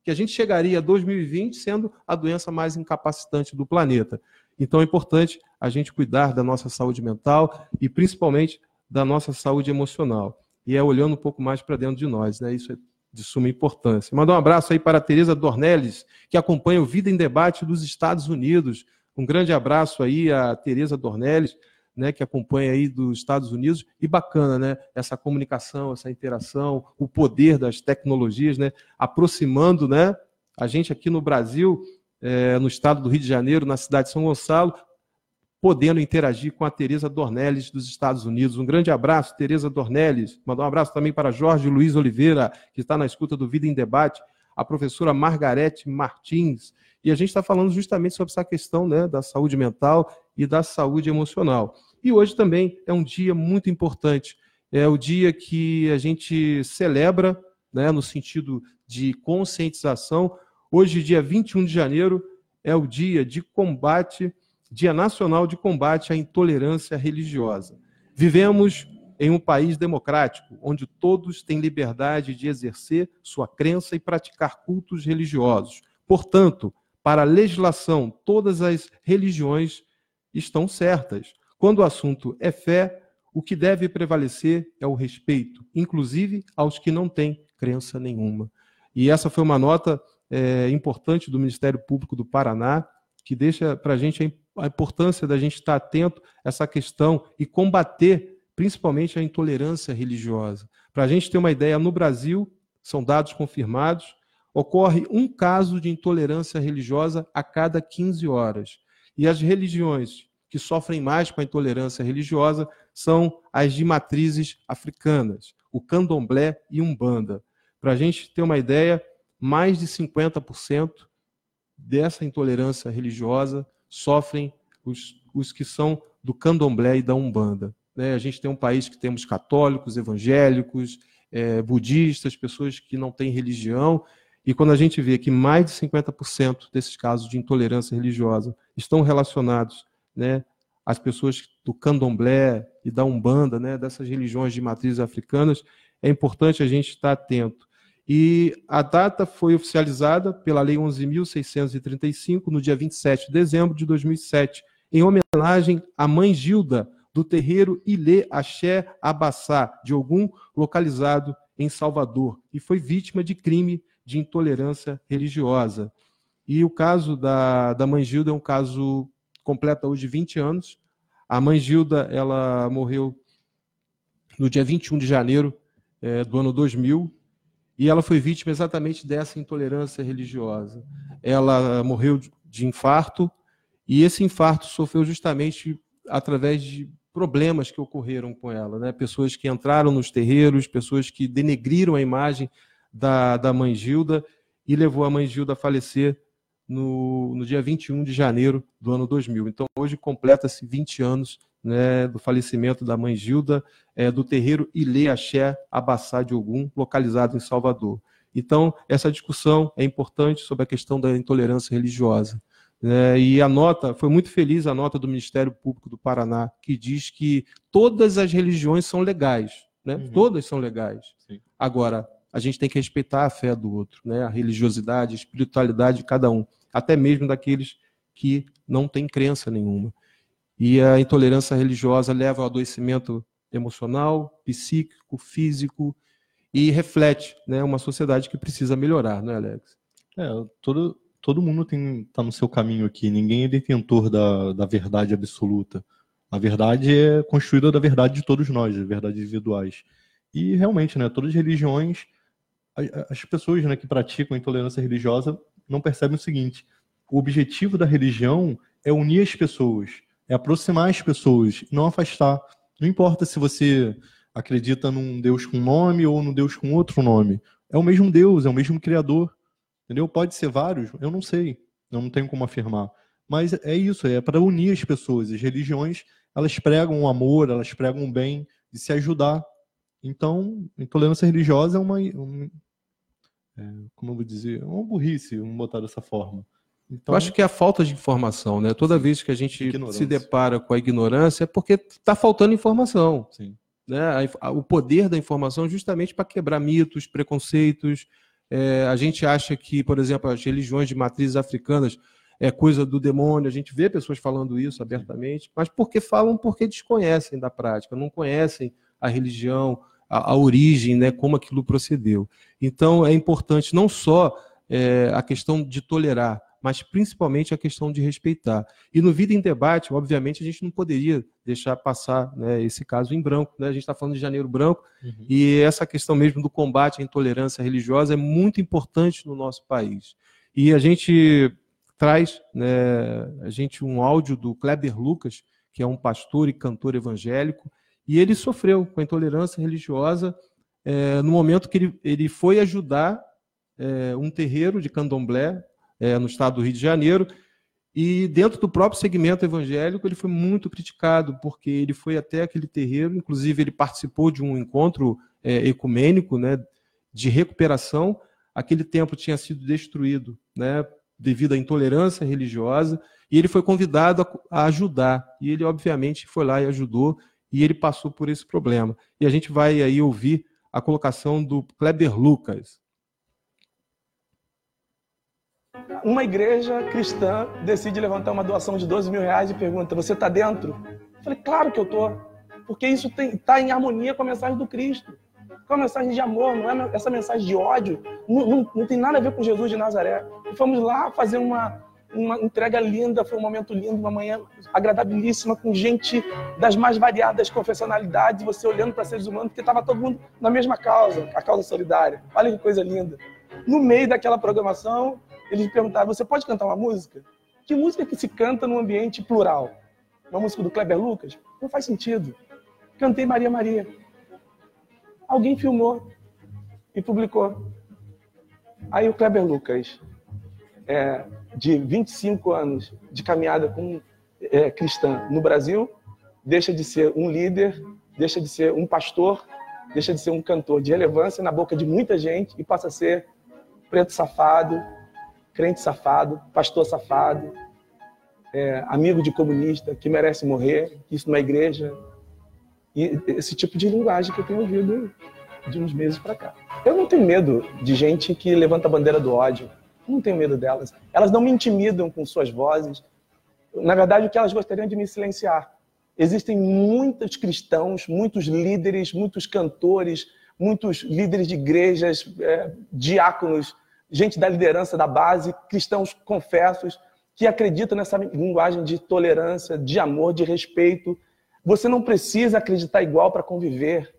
que a gente chegaria a 2020 sendo a doença mais incapacitante do planeta. Então é importante a gente cuidar da nossa saúde mental e principalmente da nossa saúde emocional. E é olhando um pouco mais para dentro de nós, né? Isso é de suma importância. Mandar um abraço aí para a Tereza Dornelles, que acompanha o Vida em Debate dos Estados Unidos. Um grande abraço aí a Tereza Dornelles, né, que acompanha aí dos Estados Unidos, e bacana, né, essa comunicação, essa interação, o poder das tecnologias, né, aproximando, né, a gente aqui no Brasil, é, no estado do Rio de Janeiro, na cidade de São Gonçalo, podendo interagir com a Tereza Dornelles dos Estados Unidos. Um grande abraço, Tereza Dornelles. Mandar um abraço também para Jorge Luiz Oliveira, que está na escuta do Vida em Debate, a professora Margarete Martins. E a gente está falando justamente sobre essa questão né, da saúde mental e da saúde emocional. E hoje também é um dia muito importante. É o dia que a gente celebra, né, no sentido de conscientização. Hoje, dia 21 de janeiro, é o dia de combate, Dia Nacional de Combate à Intolerância Religiosa. Vivemos em um país democrático, onde todos têm liberdade de exercer sua crença e praticar cultos religiosos. Portanto, para a legislação, todas as religiões estão certas. Quando o assunto é fé, o que deve prevalecer é o respeito, inclusive aos que não têm crença nenhuma. E essa foi uma nota é, importante do Ministério Público do Paraná, que deixa para a gente a importância da gente estar atento a essa questão e combater principalmente a intolerância religiosa. Para a gente ter uma ideia, no Brasil, são dados confirmados, ocorre um caso de intolerância religiosa a cada 15 horas. E as religiões que sofrem mais com a intolerância religiosa são as de matrizes africanas, o candomblé e umbanda. Para a gente ter uma ideia, mais de 50% dessa intolerância religiosa sofrem os, os que são do candomblé e da umbanda. Né? A gente tem um país que temos católicos, evangélicos, é, budistas, pessoas que não têm religião, e quando a gente vê que mais de 50% desses casos de intolerância religiosa estão relacionados né, as pessoas do candomblé e da umbanda, né, dessas religiões de matrizes africanas, é importante a gente estar atento. E a data foi oficializada pela Lei 11.635 no dia 27 de dezembro de 2007, em homenagem à mãe Gilda, do terreiro Ilê Axé Abassá, de Ogum, localizado em Salvador, e foi vítima de crime de intolerância religiosa. E o caso da, da mãe Gilda é um caso completa hoje 20 anos. A mãe Gilda, ela morreu no dia 21 de janeiro é, do ano 2000, e ela foi vítima exatamente dessa intolerância religiosa. Ela morreu de infarto, e esse infarto sofreu justamente através de problemas que ocorreram com ela, né? Pessoas que entraram nos terreiros, pessoas que denegriram a imagem da, da mãe Gilda e levou a mãe Gilda a falecer no, no dia 21 de janeiro do ano 2000. Então, hoje completa-se 20 anos né, do falecimento da mãe Gilda, é, do terreiro Ilê Axé Abassá de Ogum, localizado em Salvador. Então, essa discussão é importante sobre a questão da intolerância religiosa. Né? E a nota, foi muito feliz a nota do Ministério Público do Paraná, que diz que todas as religiões são legais. Né? Uhum. Todas são legais. Sim. Agora, a gente tem que respeitar a fé do outro, né? a religiosidade, a espiritualidade de cada um, até mesmo daqueles que não têm crença nenhuma. E a intolerância religiosa leva ao adoecimento emocional, psíquico, físico e reflete né, uma sociedade que precisa melhorar, não é, Alex? É, todo, todo mundo está no seu caminho aqui, ninguém é detentor da, da verdade absoluta. A verdade é construída da verdade de todos nós, de verdades individuais. E realmente, né, todas as religiões, as pessoas né, que praticam intolerância religiosa não percebem o seguinte: o objetivo da religião é unir as pessoas, é aproximar as pessoas, não afastar. Não importa se você acredita num Deus com nome ou num Deus com outro nome. É o mesmo Deus, é o mesmo Criador. Entendeu? Pode ser vários, eu não sei. Eu não tenho como afirmar. Mas é isso, é para unir as pessoas. As religiões, elas pregam o amor, elas pregam o bem, de se ajudar. Então, intolerância religiosa é uma. Um, é, como eu vou dizer? É uma burrice, vamos botar dessa forma. Então, eu acho que é a falta de informação, né? Toda sim, vez que a gente se depara com a ignorância é porque está faltando informação. Sim né, a, o poder da informação justamente para quebrar mitos, preconceitos. É, a gente acha que, por exemplo, as religiões de matrizes africanas é coisa do demônio, a gente vê pessoas falando isso abertamente, mas porque falam porque desconhecem da prática, não conhecem a religião, a, a origem, né, como aquilo procedeu. Então é importante não só é, a questão de tolerar, mas principalmente a questão de respeitar. E no Vida em Debate, obviamente, a gente não poderia deixar passar né, esse caso em branco. Né? A gente está falando de Janeiro Branco, uhum. e essa questão mesmo do combate à intolerância religiosa é muito importante no nosso país. E a gente traz né, a gente um áudio do Kleber Lucas, que é um pastor e cantor evangélico, e ele sofreu com a intolerância religiosa é, no momento que ele, ele foi ajudar é, um terreiro de candomblé é, no estado do Rio de Janeiro. E dentro do próprio segmento evangélico, ele foi muito criticado, porque ele foi até aquele terreiro, inclusive ele participou de um encontro é, ecumênico né, de recuperação. Aquele templo tinha sido destruído né, devido à intolerância religiosa, e ele foi convidado a, a ajudar. E ele, obviamente, foi lá e ajudou, e ele passou por esse problema. E a gente vai aí ouvir a colocação do Kleber Lucas uma igreja cristã decide levantar uma doação de 12 mil reais e pergunta: Você está dentro? Eu falei: Claro que eu estou. Porque isso está em harmonia com a mensagem do Cristo. Com a mensagem de amor, não é essa mensagem de ódio. Não, não, não tem nada a ver com Jesus de Nazaré. E fomos lá fazer uma, uma entrega linda, foi um momento lindo, uma manhã agradabilíssima, com gente das mais variadas confessionalidades, você olhando para seres humanos, porque estava todo mundo na mesma causa, a causa solidária. Olha que coisa linda. No meio daquela programação, eles me perguntaram: você pode cantar uma música? Que música que se canta num ambiente plural? Uma música do Kleber Lucas? Não faz sentido. Cantei Maria Maria. Alguém filmou e publicou. Aí o Kleber Lucas, é, de 25 anos de caminhada com é, cristã no Brasil, deixa de ser um líder, deixa de ser um pastor, deixa de ser um cantor de relevância na boca de muita gente e passa a ser preto safado, crente safado, pastor safado, é, amigo de comunista que merece morrer, isso numa igreja. E esse tipo de linguagem que eu tenho ouvido de uns meses para cá. Eu não tenho medo de gente que levanta a bandeira do ódio. não tenho medo delas. Elas não me intimidam com suas vozes. Na verdade, o que elas gostariam de me silenciar. Existem muitos cristãos, muitos líderes, muitos cantores, muitos líderes de igrejas, é, diáconos gente da liderança da base, cristãos confessos, que acreditam nessa linguagem de tolerância, de amor, de respeito. Você não precisa acreditar igual para conviver.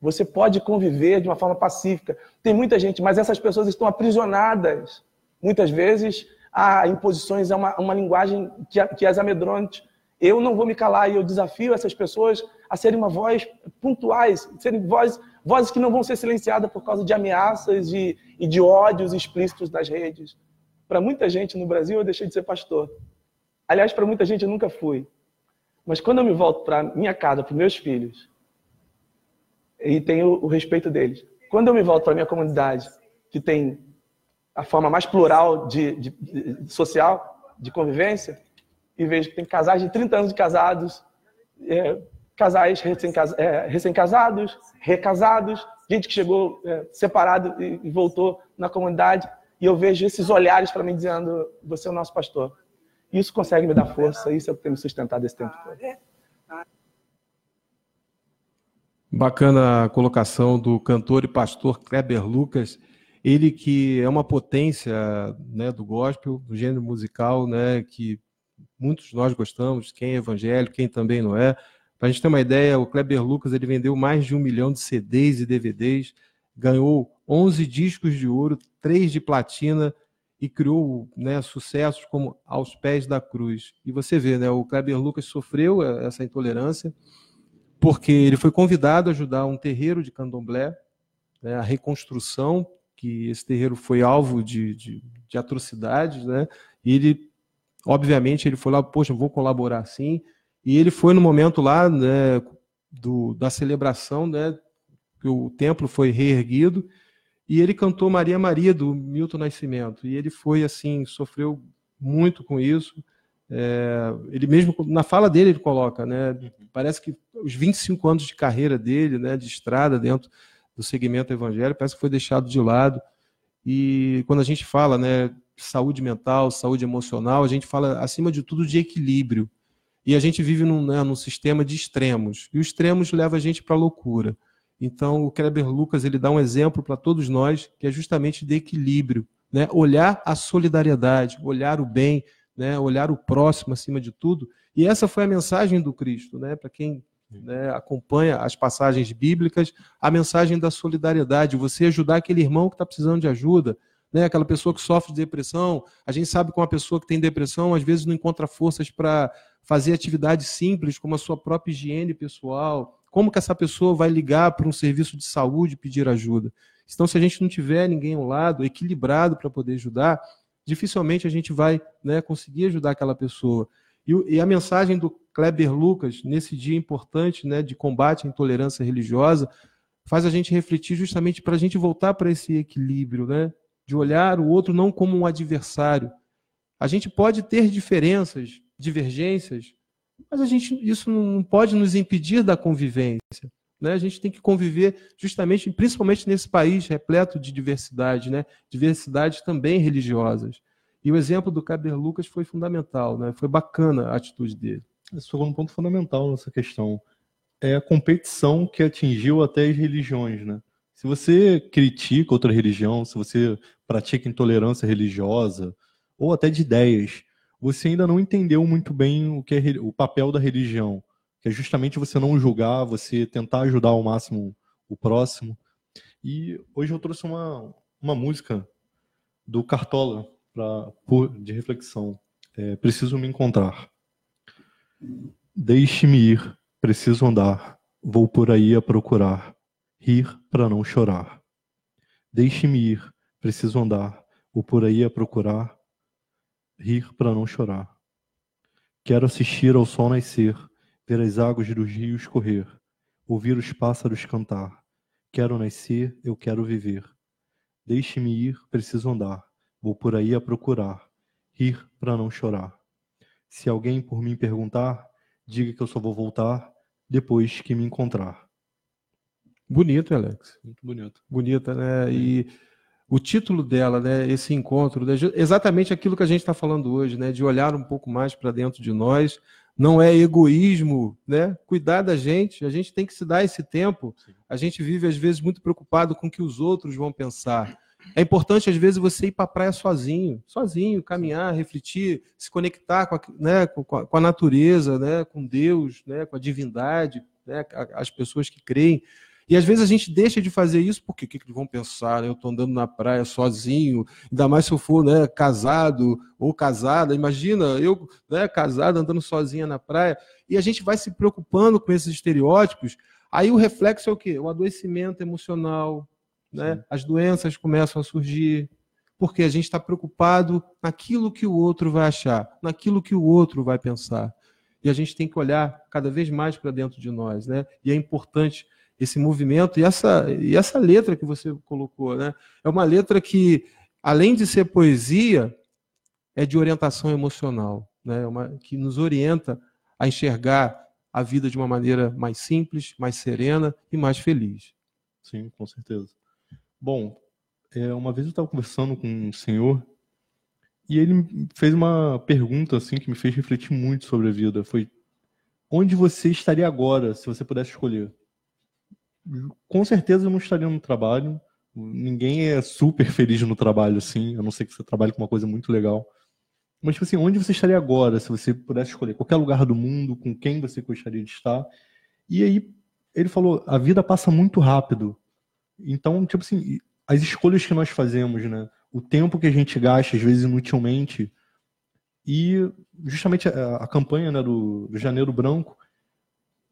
Você pode conviver de uma forma pacífica. Tem muita gente, mas essas pessoas estão aprisionadas. Muitas vezes, a imposições é uma, uma linguagem que, que as amedronte. Eu não vou me calar e eu desafio essas pessoas a serem uma voz pontuais, serem vozes Vozes que não vão ser silenciadas por causa de ameaças e, e de ódios explícitos das redes. Para muita gente no Brasil, eu deixei de ser pastor. Aliás, para muita gente eu nunca fui. Mas quando eu me volto para minha casa, para meus filhos, e tenho o respeito deles. Quando eu me volto para minha comunidade, que tem a forma mais plural de, de, de, social, de convivência, e vejo que tem casais de 30 anos de casados, é, casais é, recém-casados, recasados, gente que chegou é, separado e, e voltou na comunidade, e eu vejo esses olhares para mim dizendo: Você é o nosso pastor. Isso consegue me dar força, isso é o que tem me sustentado esse tempo todo. Bacana a colocação do cantor e pastor Kleber Lucas, ele que é uma potência né, do gospel, do gênero musical, né, que muitos de nós gostamos, quem é evangélico, quem também não é. Para a gente ter uma ideia, o Kleber Lucas ele vendeu mais de um milhão de CDs e DVDs, ganhou 11 discos de ouro, 3 de platina e criou né, sucessos como Aos Pés da Cruz. E você vê, né, o Kleber Lucas sofreu essa intolerância porque ele foi convidado a ajudar um terreiro de candomblé, né, a reconstrução, que esse terreiro foi alvo de, de, de atrocidades, né, e ele, obviamente, ele foi lá, poxa, vou colaborar sim, e ele foi no momento lá né, do, da celebração, né, que o templo foi reerguido, e ele cantou Maria Maria do Milton Nascimento. E ele foi assim, sofreu muito com isso. É, ele mesmo na fala dele ele coloca, né? Parece que os 25 anos de carreira dele, né, de estrada dentro do segmento evangélico, parece que foi deixado de lado. E quando a gente fala, né, saúde mental, saúde emocional, a gente fala acima de tudo de equilíbrio. E a gente vive num, né, num sistema de extremos. E os extremos levam a gente para a loucura. Então, o Kleber Lucas ele dá um exemplo para todos nós, que é justamente de equilíbrio, né? olhar a solidariedade, olhar o bem, né? olhar o próximo acima de tudo. E essa foi a mensagem do Cristo, né? para quem né, acompanha as passagens bíblicas, a mensagem da solidariedade, você ajudar aquele irmão que está precisando de ajuda, né, aquela pessoa que sofre de depressão. A gente sabe que uma pessoa que tem depressão às vezes não encontra forças para fazer atividades simples, como a sua própria higiene pessoal, como que essa pessoa vai ligar para um serviço de saúde pedir ajuda? Então, se a gente não tiver ninguém ao lado, equilibrado para poder ajudar, dificilmente a gente vai né, conseguir ajudar aquela pessoa. E, e, a mensagem do Kleber Lucas, nesse dia importante né, de combate à intolerância religiosa, faz a gente refletir justamente para a gente voltar para esse equilíbrio, né, de olhar o outro não como um adversário. A gente pode ter diferenças, divergências, mas a gente, isso não pode nos impedir da convivência. Né? A gente tem que conviver justamente, principalmente nesse país repleto de diversidade, né? diversidades também religiosas. E o exemplo do Caber Lucas foi fundamental, né? foi bacana a atitude dele. Esse foi um ponto fundamental nessa questão. É a competição que atingiu até as religiões. Né? Se você critica outra religião, se você pratica intolerância religiosa, ou até de ideias, você ainda não entendeu muito bem o que é o papel da religião, que é justamente você não julgar, você tentar ajudar ao máximo o próximo. E hoje eu trouxe uma, uma música do Cartola pra, de reflexão. É, preciso me encontrar. Deixe-me ir, preciso andar, vou por aí a procurar, rir para não chorar. Deixe-me ir, preciso andar, vou por aí a procurar, rir para não chorar. Quero assistir ao sol nascer, ver as águas dos rios correr, ouvir os pássaros cantar. Quero nascer, eu quero viver. Deixe-me ir, preciso andar, vou por aí a procurar, rir para não chorar. Se alguém por mim perguntar, diga que eu só vou voltar depois que me encontrar. Bonito, Alex. Muito bonito. Bonita, né? E o título dela, né, esse encontro, né, exatamente aquilo que a gente está falando hoje, né, de olhar um pouco mais para dentro de nós. Não é egoísmo, né? Cuidar da gente, a gente tem que se dar esse tempo. A gente vive às vezes muito preocupado com o que os outros vão pensar. É importante às vezes você ir para a praia sozinho, sozinho, caminhar, refletir, se conectar com a, né, com a, com a natureza, né, com Deus, né, com a divindade, né, as pessoas que creem. E às vezes a gente deixa de fazer isso porque o que, que vão pensar? Né? Eu estou andando na praia sozinho, ainda mais se eu for né, casado ou casada. Imagina eu né, casado andando sozinha na praia. E a gente vai se preocupando com esses estereótipos. Aí o reflexo é o quê? O adoecimento emocional, né? as doenças começam a surgir, porque a gente está preocupado naquilo que o outro vai achar, naquilo que o outro vai pensar. e a gente tem que olhar cada vez mais para dentro de nós, né? E é importante esse movimento e essa, e essa letra que você colocou, né? É uma letra que, além de ser poesia, é de orientação emocional, né? É uma, que nos orienta a enxergar a vida de uma maneira mais simples, mais serena e mais feliz. Sim, com certeza. Bom, é, uma vez eu estava conversando com um senhor e ele fez uma pergunta assim que me fez refletir muito sobre a vida. Foi onde você estaria agora se você pudesse escolher? Com certeza eu não estaria no trabalho. Ninguém é super feliz no trabalho assim, a não ser que você trabalhe com uma coisa muito legal. Mas tipo assim, onde você estaria agora se você pudesse escolher qualquer lugar do mundo, com quem você gostaria de estar? E aí ele falou, a vida passa muito rápido. Então, tipo assim, as escolhas que nós fazemos, né? o tempo que a gente gasta, às vezes inutilmente, e justamente a, a campanha né, do, do, Janeiro Branco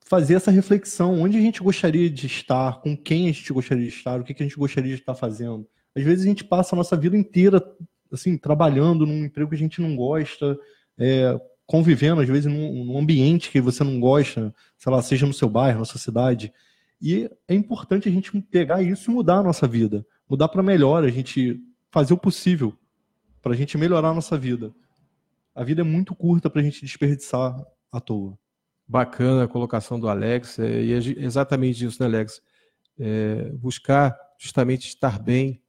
fazer essa reflexão, onde a gente gostaria de estar, com quem a gente gostaria de estar, o que, a gente gostaria de estar fazendo. Às vezes a gente passa a nossa vida inteira assim trabalhando num emprego que a gente não gosta, é, convivendo às vezes num, num, ambiente que você não gosta, sei lá, seja no seu bairro, na sua cidade. E é importante a gente pegar isso e mudar a nossa vida, mudar para melhor, a gente fazer o possível para a gente melhorar a nossa vida. A vida é muito curta para a gente desperdiçar à toa. Bacana a colocação do Alex, é, e é exatamente isso, né, Alex? É, buscar justamente estar bem.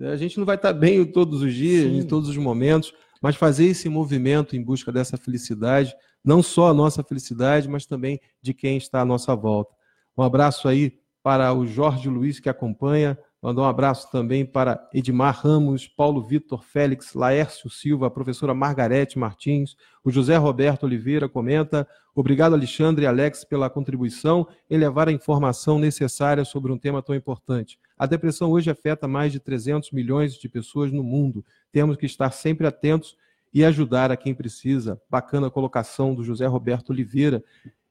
A gente não vai estar bem todos os dias, Sim. em todos os momentos, mas fazer esse movimento em busca dessa felicidade, não só a nossa felicidade, mas também de quem está à nossa volta. Um abraço aí para o Jorge Luiz que acompanha, Mandar um abraço também para Edmar Ramos, Paulo Vitor Félix, Laércio Silva, a professora Margarete Martins, o José Roberto Oliveira comenta. Obrigado, Alexandre e Alex, pela contribuição em levar a informação necessária sobre um tema tão importante. A depressão hoje afeta mais de 300 milhões de pessoas no mundo. Temos que estar sempre atentos e ajudar a quem precisa. Bacana a colocação do José Roberto Oliveira.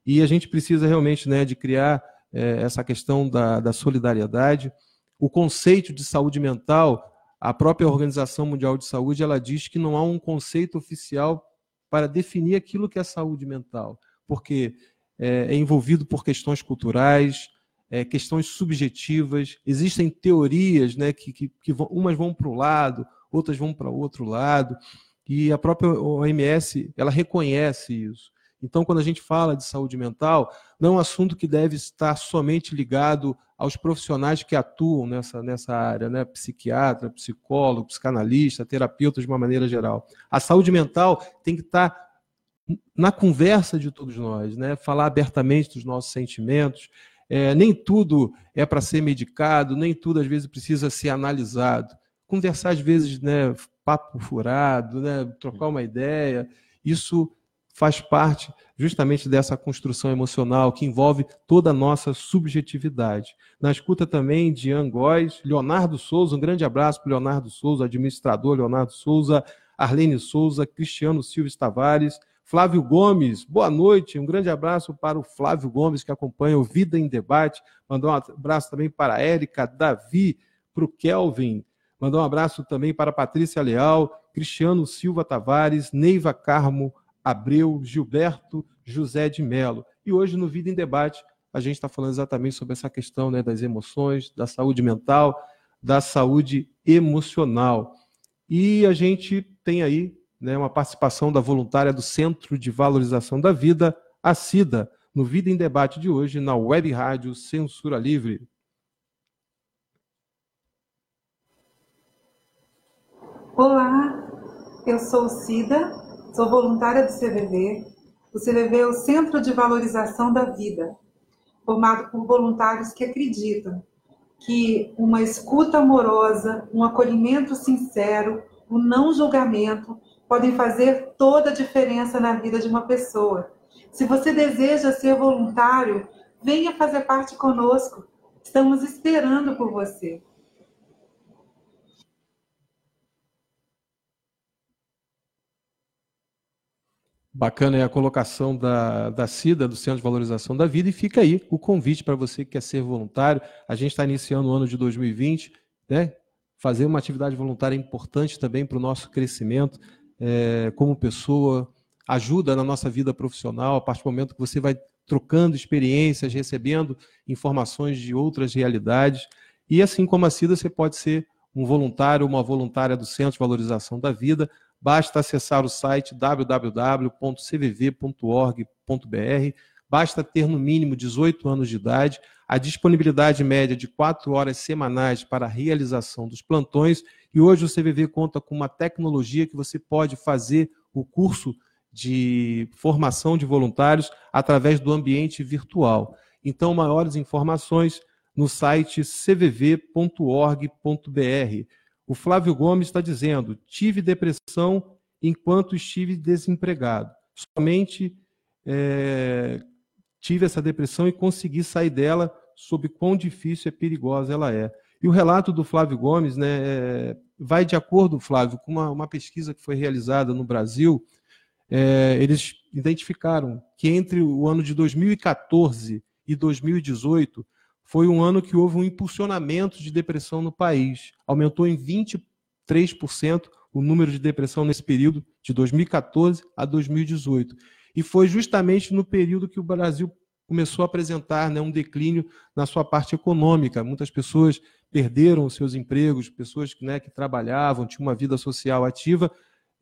E a gente precisa realmente né, de criar é, essa questão da, da solidariedade o conceito de saúde mental, a própria Organização Mundial de Saúde, ela diz que não há um conceito oficial para definir aquilo que é saúde mental, porque é, é envolvido por questões culturais, é, questões subjetivas, existem teorias né, que, que, que vão, umas vão para um lado, outras vão para outro lado, e a própria OMS ela reconhece isso. Então, quando a gente fala de saúde mental, não é um assunto que deve estar somente ligado aos profissionais que atuam nessa, nessa área, né? psiquiatra, psicólogo, psicanalista, terapeuta de uma maneira geral. A saúde mental tem que estar na conversa de todos nós, né? falar abertamente dos nossos sentimentos. É, nem tudo é para ser medicado, nem tudo às vezes precisa ser analisado. Conversar às vezes, né, papo furado, né, trocar uma ideia, isso faz parte justamente dessa construção emocional que envolve toda a nossa subjetividade. Na escuta também de Góes, Leonardo Souza, um grande abraço para Leonardo Souza, administrador Leonardo Souza, Arlene Souza, Cristiano Silves Tavares, Flávio Gomes, boa noite, um grande abraço para o Flávio Gomes que acompanha o Vida em Debate, mandou um abraço também para a Érica, Davi, para o Kelvin, mandou um abraço também para a Patrícia Leal, Cristiano Silva Tavares, Neiva Carmo, Abreu, Gilberto, José de Melo. E hoje no Vida em Debate a gente está falando exatamente sobre essa questão né, das emoções, da saúde mental, da saúde emocional. E a gente tem aí né, uma participação da voluntária do Centro de Valorização da Vida, a CIDA, no Vida em Debate de hoje, na Web Rádio Censura Livre. Olá, eu sou Cida, Sou voluntária do CVV. O CVV é o Centro de Valorização da Vida, formado por voluntários que acreditam que uma escuta amorosa, um acolhimento sincero, o um não julgamento podem fazer toda a diferença na vida de uma pessoa. Se você deseja ser voluntário, venha fazer parte conosco. Estamos esperando por você. Bacana é a colocação da, da CIDA, do Centro de Valorização da Vida, e fica aí o convite para você que quer ser voluntário. A gente está iniciando o ano de 2020, né? Fazer uma atividade voluntária é importante também para o nosso crescimento é, como pessoa, ajuda na nossa vida profissional, a partir do momento que você vai trocando experiências, recebendo informações de outras realidades. E assim como a Cida, você pode ser um voluntário ou uma voluntária do Centro de Valorização da Vida. Basta acessar o site www.cvv.org.br. Basta ter no mínimo 18 anos de idade, a disponibilidade média de 4 horas semanais para a realização dos plantões. E hoje o CVV conta com uma tecnologia que você pode fazer o curso de formação de voluntários através do ambiente virtual. Então, maiores informações no site cvv.org.br. O Flávio Gomes está dizendo: tive depressão enquanto estive desempregado. Somente é, tive essa depressão e consegui sair dela sob quão difícil e perigosa ela é. E o relato do Flávio Gomes né, é, vai de acordo, Flávio, com uma, uma pesquisa que foi realizada no Brasil é, eles identificaram que entre o ano de 2014 e 2018 foi um ano que houve um impulsionamento de depressão no país. Aumentou em 23% o número de depressão nesse período, de 2014 a 2018. E foi justamente no período que o Brasil começou a apresentar né, um declínio na sua parte econômica. Muitas pessoas perderam seus empregos, pessoas né, que trabalhavam, tinham uma vida social ativa,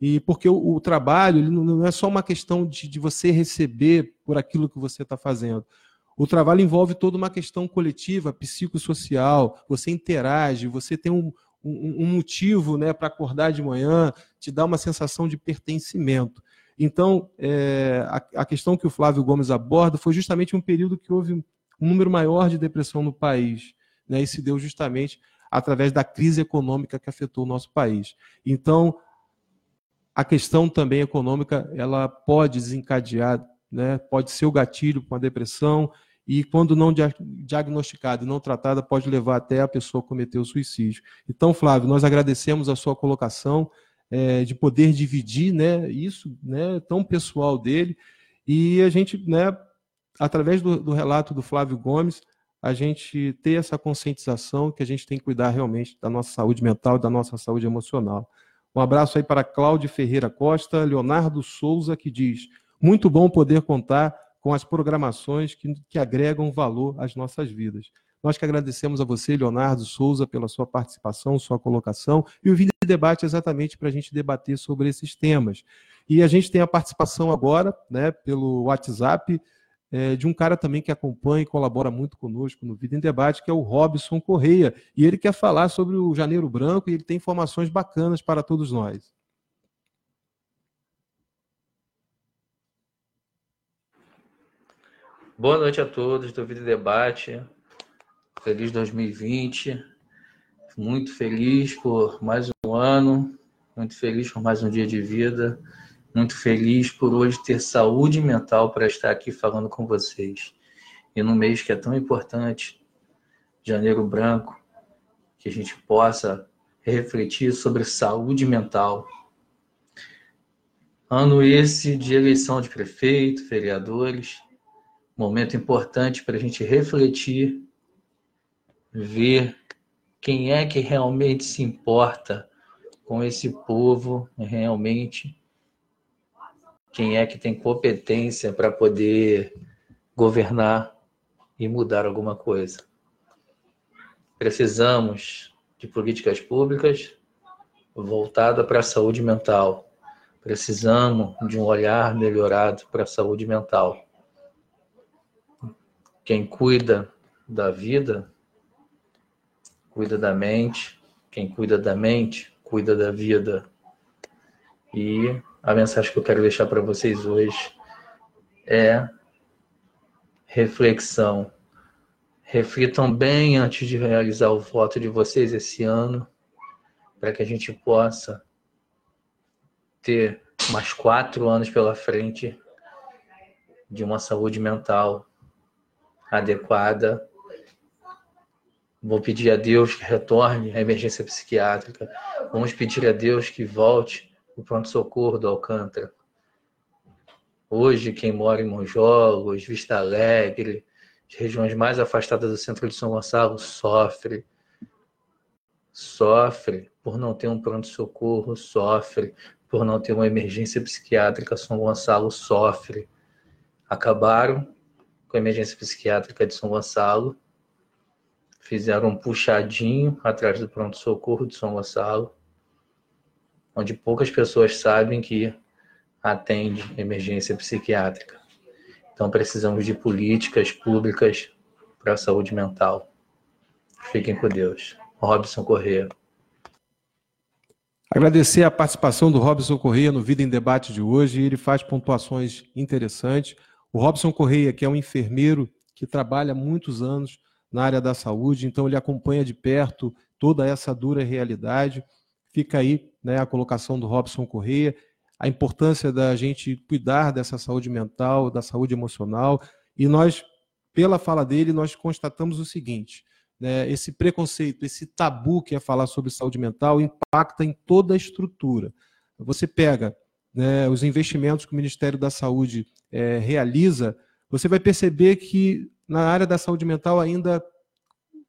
e porque o, o trabalho não é só uma questão de, de você receber por aquilo que você está fazendo. O trabalho envolve toda uma questão coletiva, psicossocial, você interage, você tem um, um, um motivo né, para acordar de manhã, te dá uma sensação de pertencimento. Então, é, a, a, questão que o Flávio Gomes aborda foi justamente um período que houve um número maior de depressão no país, né, e se deu justamente através da crise econômica que afetou o nosso país. Então, a questão também econômica, ela pode desencadear, né, pode ser o gatilho para uma depressão e quando não diagnosticada e não tratada, pode levar até a pessoa cometer o suicídio. Então, Flávio, nós agradecemos a sua colocação é, de poder dividir né, isso né, tão pessoal dele e a gente, né, através do, do relato do Flávio Gomes, a gente ter essa conscientização que a gente tem que cuidar realmente da nossa saúde mental e da nossa saúde emocional. Um abraço aí para Cláudio Ferreira Costa, Leonardo Souza, que diz: muito bom poder contar com as programações que, que agregam valor às nossas vidas. Nós que agradecemos a você, Leonardo Souza, pela sua participação, sua colocação e o vídeo de debate exatamente para a gente debater sobre esses temas. E a gente tem a participação agora, né, pelo WhatsApp, é, de um cara também que acompanha e colabora muito conosco no Vida em Debate, que é o Robson Correia. E ele quer falar sobre o Janeiro Branco e ele tem informações bacanas para todos nós. Boa noite a todos do Vida em Debate. Feliz 2020. Muito feliz por mais um ano, muito feliz por mais um dia de vida muito feliz por hoje ter saúde mental para estar aqui falando com vocês. E no mês que é tão importante, Janeiro Branco, que a gente possa refletir sobre saúde mental. Ano esse de eleição de prefeito, vereadores, momento importante para a gente refletir, ver quem é que realmente se importa com esse povo, realmente quem é que tem competência para poder governar e mudar alguma coisa. Precisamos de políticas públicas voltada para a saúde mental. Precisamos de um olhar melhorado para a saúde mental. Quem cuida da vida, cuida da mente. Quem cuida da mente, cuida da vida. E a mensagem que eu quero deixar para vocês hoje é reflexão. Reflitam bem antes de realizar o voto de vocês esse ano, para que a gente possa ter mais quatro anos pela frente de uma saúde mental adequada. Vou pedir a Deus que retorne a emergência psiquiátrica. Vamos pedir a Deus que volte o pronto-socorro do Alcântara. Hoje, quem mora em Monjogos, Vista Alegre, as regiões mais afastadas do centro de São Gonçalo, sofre. Sofre por não ter um pronto-socorro, sofre por não ter uma emergência psiquiátrica, São Gonçalo sofre. Acabaram com a emergência psiquiátrica de São Gonçalo, fizeram um puxadinho atrás do pronto-socorro de São Gonçalo, onde poucas pessoas sabem que atende emergência psiquiátrica. Então precisamos de políticas públicas para a saúde mental. Fiquem com Deus. Robson Corrêa. Agradecer a participação do Robson Correia no Vida em Debate de hoje. Ele faz pontuações interessantes. O Robson Correia, que é um enfermeiro que trabalha há muitos anos na área da saúde, então ele acompanha de perto toda essa dura realidade. Fica aí né, a colocação do Robson Correia, a importância da gente cuidar dessa saúde mental, da saúde emocional. E nós, pela fala dele, nós constatamos o seguinte: né, esse preconceito, esse tabu que é falar sobre saúde mental impacta em toda a estrutura. Você pega né, os investimentos que o Ministério da Saúde é, realiza, você vai perceber que na área da saúde mental ainda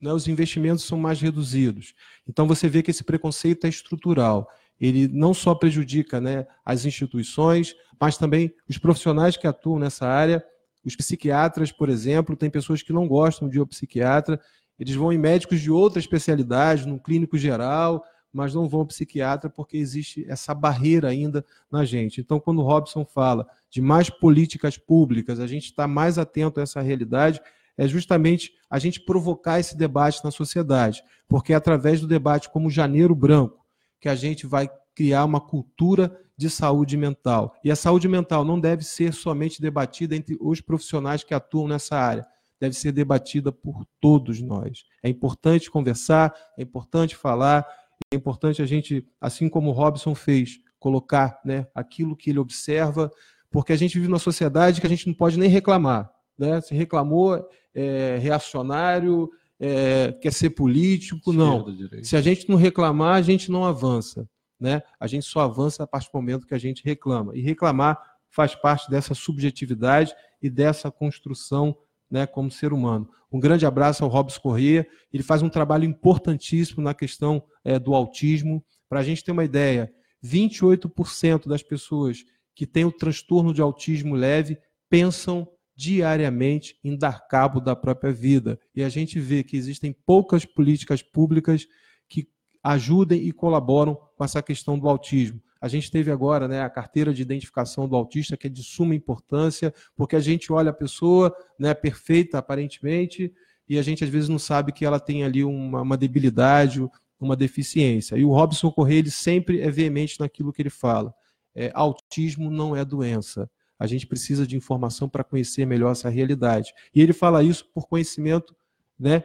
né, os investimentos são mais reduzidos. Então você vê que esse preconceito é estrutural. Ele não só prejudica né, as instituições, mas também os profissionais que atuam nessa área. Os psiquiatras, por exemplo, tem pessoas que não gostam de ao psiquiatra eles vão em médicos de outra especialidade, no clínico geral, mas não vão ao psiquiatra porque existe essa barreira ainda na gente. Então, quando o Robson fala de mais políticas públicas, a gente está mais atento a essa realidade, é justamente a gente provocar esse debate na sociedade, porque é através do debate como Janeiro Branco que a gente vai criar uma cultura de saúde mental. E a saúde mental não deve ser somente debatida entre os profissionais que atuam nessa área deve ser debatida por todos nós. É importante conversar, é importante falar, é importante a gente, assim como o Robson fez, colocar né, aquilo que ele observa, porque a gente vive numa sociedade que a gente não pode nem reclamar. Né? Se reclamou, é reacionário, é, quer ser político, não. Se a gente não reclamar, a gente não avança. Né? A gente só avança a partir do momento que a gente reclama. E reclamar faz parte dessa subjetividade e dessa construção né, como ser humano. Um grande abraço ao Robson Corrêa, ele faz um trabalho importantíssimo na questão é, do autismo. Para a gente ter uma ideia, 28% das pessoas que têm o transtorno de autismo leve pensam diariamente em dar cabo da própria vida. E a gente vê que existem poucas políticas públicas que ajudem e colaboram com essa questão do autismo. A gente teve agora né, a carteira de identificação do autista, que é de suma importância, porque a gente olha a pessoa né, perfeita, aparentemente, e a gente às vezes não sabe que ela tem ali uma, uma debilidade, uma deficiência. E o Robson Correia ele sempre é veemente naquilo que ele fala. É, autismo não é doença. A gente precisa de informação para conhecer melhor essa realidade. E ele fala isso por conhecimento né,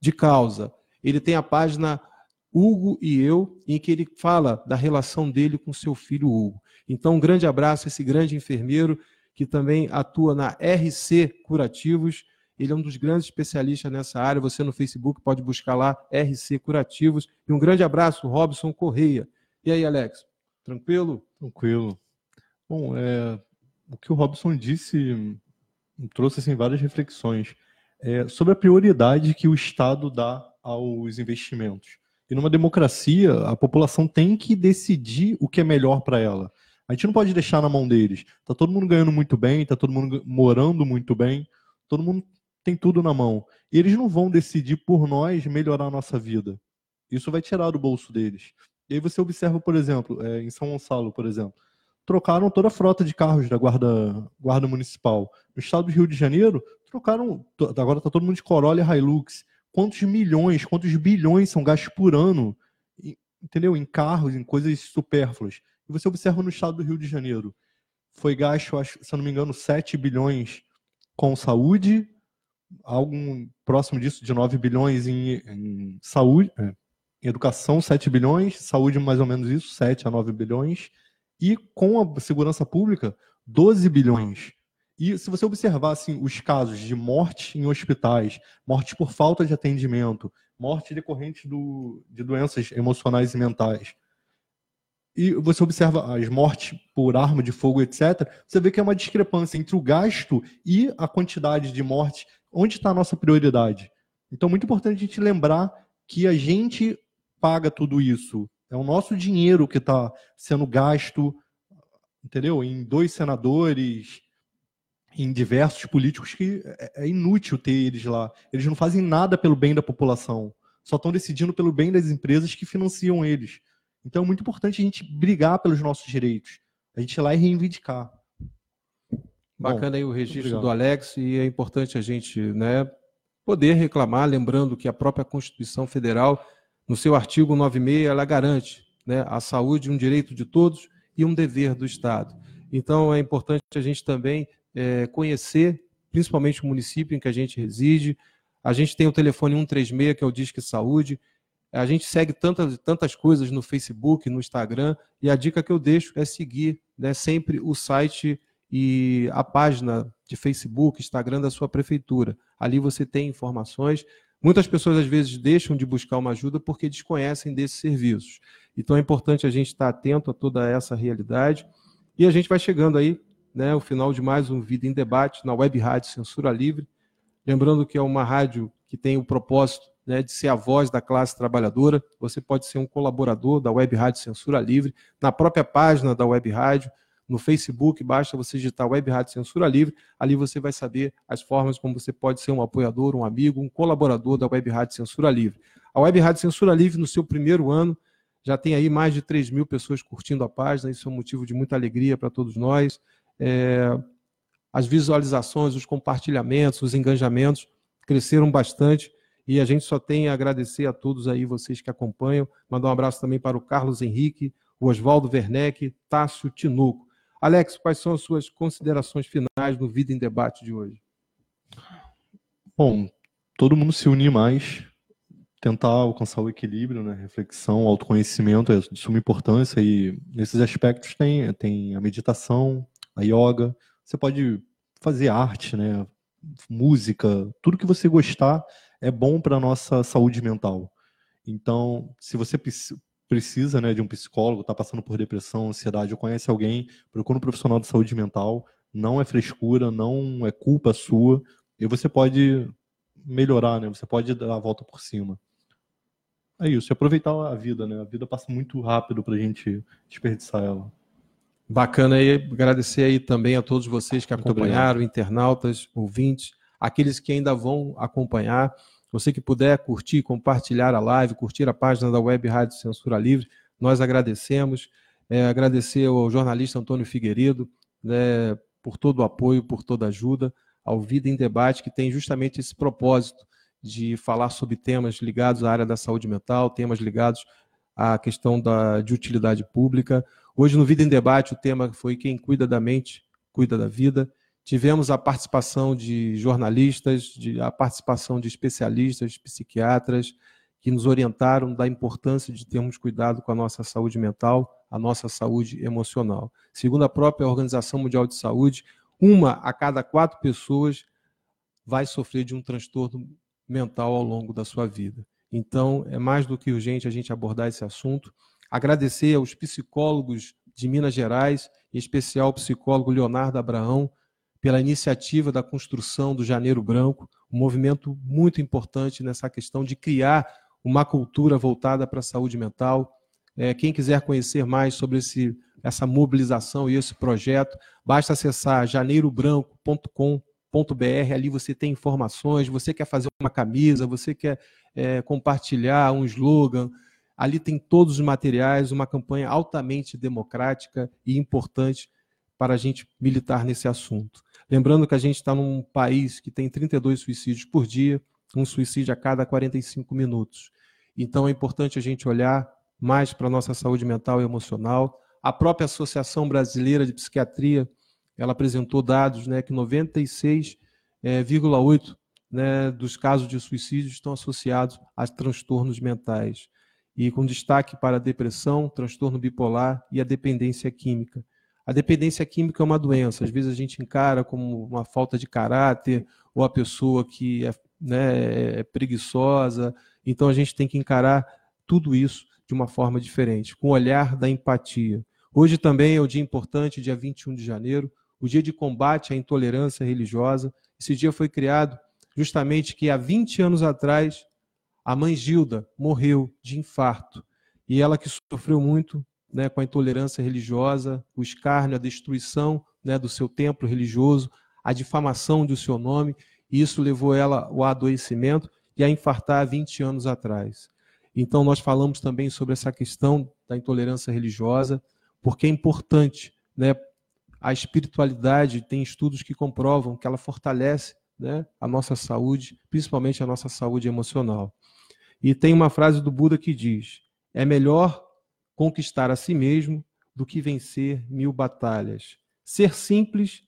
de causa. Ele tem a página Hugo e eu, em que ele fala da relação dele com seu filho Hugo. Então, um grande abraço a esse grande enfermeiro que também atua na RC Curativos. Ele é um dos grandes especialistas nessa área. Você no Facebook pode buscar lá RC Curativos. E um grande abraço, Robson Correia. E aí, Alex? Tranquilo? Tranquilo. Bom, é, o que o Robson disse trouxe assim, várias reflexões é, sobre a prioridade que o Estado dá aos investimentos. E numa democracia, a população tem que decidir o que é melhor para ela. A gente não pode deixar na mão deles. Tá todo mundo ganhando muito bem, tá todo mundo morando muito bem, todo mundo tem tudo na mão. E eles não vão decidir por nós melhorar a nossa vida. Isso vai tirar do bolso deles. E aí você observa, por exemplo, é, em São Gonçalo, por exemplo, trocaram toda a frota de carros da guarda, guarda municipal. No estado do Rio de Janeiro, trocaram. Agora está todo mundo de Corolla e Hilux quantos milhões, quantos bilhões são gastos por ano, entendeu? Em carros, em coisas supérfluas. E você observa no estado do Rio de Janeiro, foi gasto, se eu não me engano, 7 bilhões com saúde, algo próximo disso de 9 bilhões em, em saúde, é, em educação 7 bilhões, saúde mais ou menos isso, 7 a 9 bilhões, e com a segurança pública, 12 bilhões. E se você observar assim, os casos de morte em hospitais, morte por falta de atendimento, morte decorrente do, de doenças emocionais e mentais, e você observa as mortes por arma de fogo, etc., você vê que é uma discrepância entre o gasto e a quantidade de morte. Onde está a nossa prioridade? Então, muito importante a gente lembrar que a gente paga tudo isso. É o nosso dinheiro que está sendo gasto, entendeu? Em dois senadores, em diversos políticos que é, é inútil ter eles lá. Eles não fazem nada pelo bem da população. Só estão decidindo pelo bem das empresas que financiam eles. Então é muito importante a gente brigar pelos nossos direitos. A gente ir lá e reivindicar. Bacana Bom, aí o registro do Alex e é importante a gente né, poder reclamar, lembrando que a própria Constituição Federal, no seu artigo 96, ela garante né, a saúde um direito de todos e um dever do Estado. Então é importante a gente também é, conhecer, principalmente o município em que a gente reside. A gente tem o telefone 136, que é o Disque Saúde. A gente segue tantas, tantas coisas no Facebook, no Instagram, e a dica que eu deixo é seguir né, sempre o site e a página de Facebook, Instagram da sua prefeitura. Ali você tem informações. Muitas pessoas às vezes deixam de buscar uma ajuda porque desconhecem desses serviços. Então é importante a gente estar atento a toda essa realidade. E a gente vai chegando aí né, o final de mais um Vida em Debate na Web Rádio Censura Livre. Lembrando que é uma rádio que tem o propósito né, de ser a voz da classe trabalhadora. Você pode ser um colaborador da Web Rádio Censura Livre, na própria página da Web Rádio, no Facebook, basta você digitar Web Rádio Censura Livre, ali você vai saber as formas como você pode ser um apoiador, um amigo, um colaborador da Web Rádio Censura Livre. A Web Rádio Censura Livre, no seu primeiro ano, já tem aí mais de 3 mil pessoas curtindo a página, isso é um motivo de muita alegria para todos nós é, as visualizações, os compartilhamentos, os engajamentos cresceram bastante e a gente só tem a agradecer a todos aí vocês que acompanham. Mandar um abraço também para o Carlos Henrique, o Oswaldo Werneck, Tássio Tinuco. Alex, quais são as suas considerações finais no Vida em Debate de hoje? Bom, todo mundo se unir mais, tentar alcançar o equilíbrio, né? reflexão, autoconhecimento é de suma importância e nesses aspectos tem, tem a meditação, a yoga, você pode fazer arte, né? música, tudo que você gostar é bom para nossa saúde mental. Então, se você precisa né, de um psicólogo, está passando por depressão, ansiedade, ou conhece alguém, procura um profissional de saúde mental, não é frescura, não é culpa sua, e você pode melhorar, né? Você pode dar a volta por cima. É isso, aproveitar a vida, né? A vida passa muito rápido para a gente desperdiçar ela. Bacana aí, agradecer aí também a todos vocês que acompanharam, internautas, ouvintes, aqueles que ainda vão acompanhar. Você que puder curtir, compartilhar a live, curtir a página da Web Rádio Censura Livre, nós agradecemos. É, agradecer ao jornalista Antônio Figueiredo né, por todo o apoio, por toda a ajuda, ao Vida em Debate, que tem justamente esse propósito de falar sobre temas ligados à área da saúde mental, temas ligados à questão da, de utilidade pública. Hoje, no Vida em Debate, o tema foi Quem cuida da mente, cuida da vida. Tivemos a participação de jornalistas, de, a participação de especialistas, psiquiatras, que nos orientaram da importância de termos cuidado com a nossa saúde mental, a nossa saúde emocional. Segundo a própria Organização Mundial de Saúde, uma a cada quatro pessoas vai sofrer de um transtorno mental ao longo da sua vida. Então, é mais do que urgente a gente abordar esse assunto. Agradecer aos psicólogos de Minas Gerais, em especial o psicólogo Leonardo Abraão, pela iniciativa da construção do Janeiro Branco, um movimento muito importante nessa questão de criar uma cultura voltada para a saúde mental. É, quem quiser conhecer mais sobre esse, essa mobilização e esse projeto, basta acessar janeirobranco.com.br. Ali você tem informações. Você quer fazer uma camisa, você quer é, compartilhar um slogan, Ali tem todos os materiais, uma campanha altamente democrática e importante para a gente militar nesse assunto. Lembrando que a gente está num país que tem 32 suicídios por dia, um suicídio a cada 45 minutos. Então é importante a gente olhar mais para a nossa saúde mental e emocional. A própria Associação Brasileira de Psiquiatria, ela apresentou dados né, que 96,8% é, né, dos casos de suicídio estão associados a transtornos mentais e com destaque para a depressão, transtorno bipolar e a dependência química. A dependência química é uma doença, às vezes a gente encara como uma falta de caráter, ou a pessoa que é, né, é preguiçosa, então a gente tem que encarar tudo isso de uma forma diferente, com o olhar da empatia. Hoje também é o dia importante, dia 21 de janeiro, o dia de combate à intolerância religiosa. Esse dia foi criado justamente que há 20 anos atrás a mãe Gilda morreu de infarto. e ela que sofreu muito né, com a intolerância religiosa, o escárnio, a destruição né, do seu templo religioso, a difamação do seu nome, e isso levou ela ao adoecimento e a infartar 20 anos atrás. Então, nós falamos também sobre essa questão da intolerância religiosa, porque é importante, né? A espiritualidade tem estudos que comprovam que ela fortalece né, a nossa saúde, principalmente a nossa saúde emocional. E tem uma frase do Buda que diz: é melhor conquistar a si mesmo do que vencer mil batalhas. Ser simples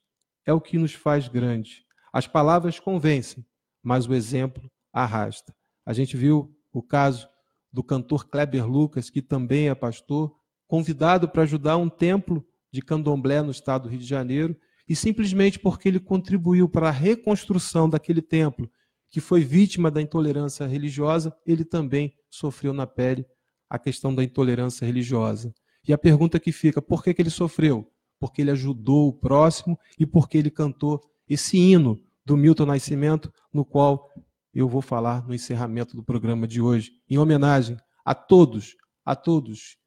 é o que nos faz grande. As palavras convencem, mas o exemplo arrasta. A gente viu o caso do cantor Kleber Lucas, que também é pastor, convidado para ajudar um templo de candomblé no estado do Rio de Janeiro, e simplesmente porque ele contribuiu para a reconstrução daquele templo, que foi vítima da intolerância religiosa, ele também sofreu na pele a questão da intolerância religiosa. E a pergunta que fica, por que, que ele sofreu? Porque ele ajudou o próximo e porque ele cantou esse hino do Milton Nascimento, no qual eu vou falar no encerramento do programa de hoje, em homenagem a todos, a todos,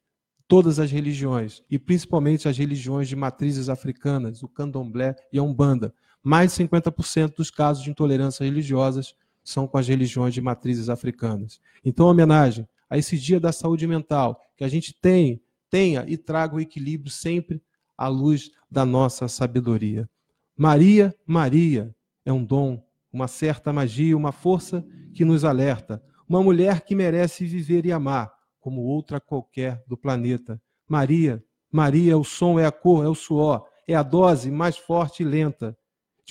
todas as religiões, e principalmente as religiões de matrizes africanas, o candomblé e a umbanda. Mais de 50% dos casos de intolerância religiosas são com as religiões de matrizes africanas. Então, homenagem a esse dia da saúde mental, que a gente tem, tenha e traga o equilíbrio sempre à luz da nossa sabedoria. Maria, Maria é um dom, uma certa magia, uma força que nos alerta, uma mulher que merece viver e amar, como outra qualquer do planeta. Maria, Maria, o som é a cor, é o suor, é a dose mais forte e lenta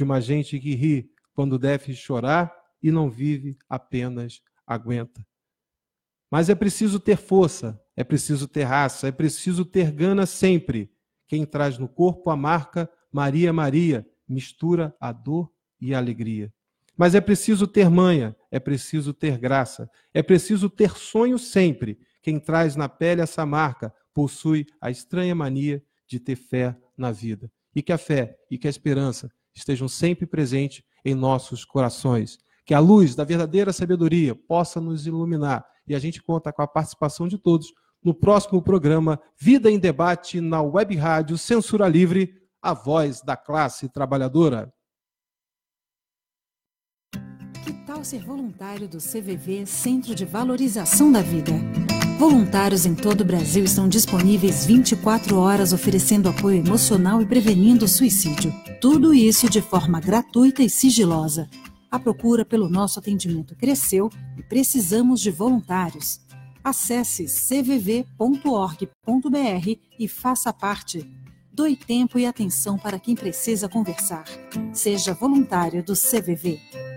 de uma gente que ri quando deve chorar e não vive, apenas aguenta. Mas é preciso ter força, é preciso ter raça, é preciso ter gana sempre. Quem traz no corpo a marca Maria Maria mistura a dor e a alegria. Mas é preciso ter manha, é preciso ter graça, é preciso ter sonho sempre. Quem traz na pele essa marca possui a estranha mania de ter fé na vida. E que a fé e que a esperança estejam sempre presentes em nossos corações. Que a luz da verdadeira sabedoria possa nos iluminar e a gente conta com a participação de todos no próximo programa Vida em Debate na Web Rádio Censura Livre, a voz da classe trabalhadora. Que tal ser voluntário do CVV Centro de Valorização da Vida? Voluntários em todo o Brasil estão disponíveis 24 horas oferecendo apoio emocional e prevenindo o suicídio. Tudo isso de forma gratuita e sigilosa a procura pelo nosso atendimento cresceu e precisamos de voluntários. Acesse cvv.org.br e faça parte. Doe tempo e atenção para quem precisa conversar. Seja voluntário do CVV.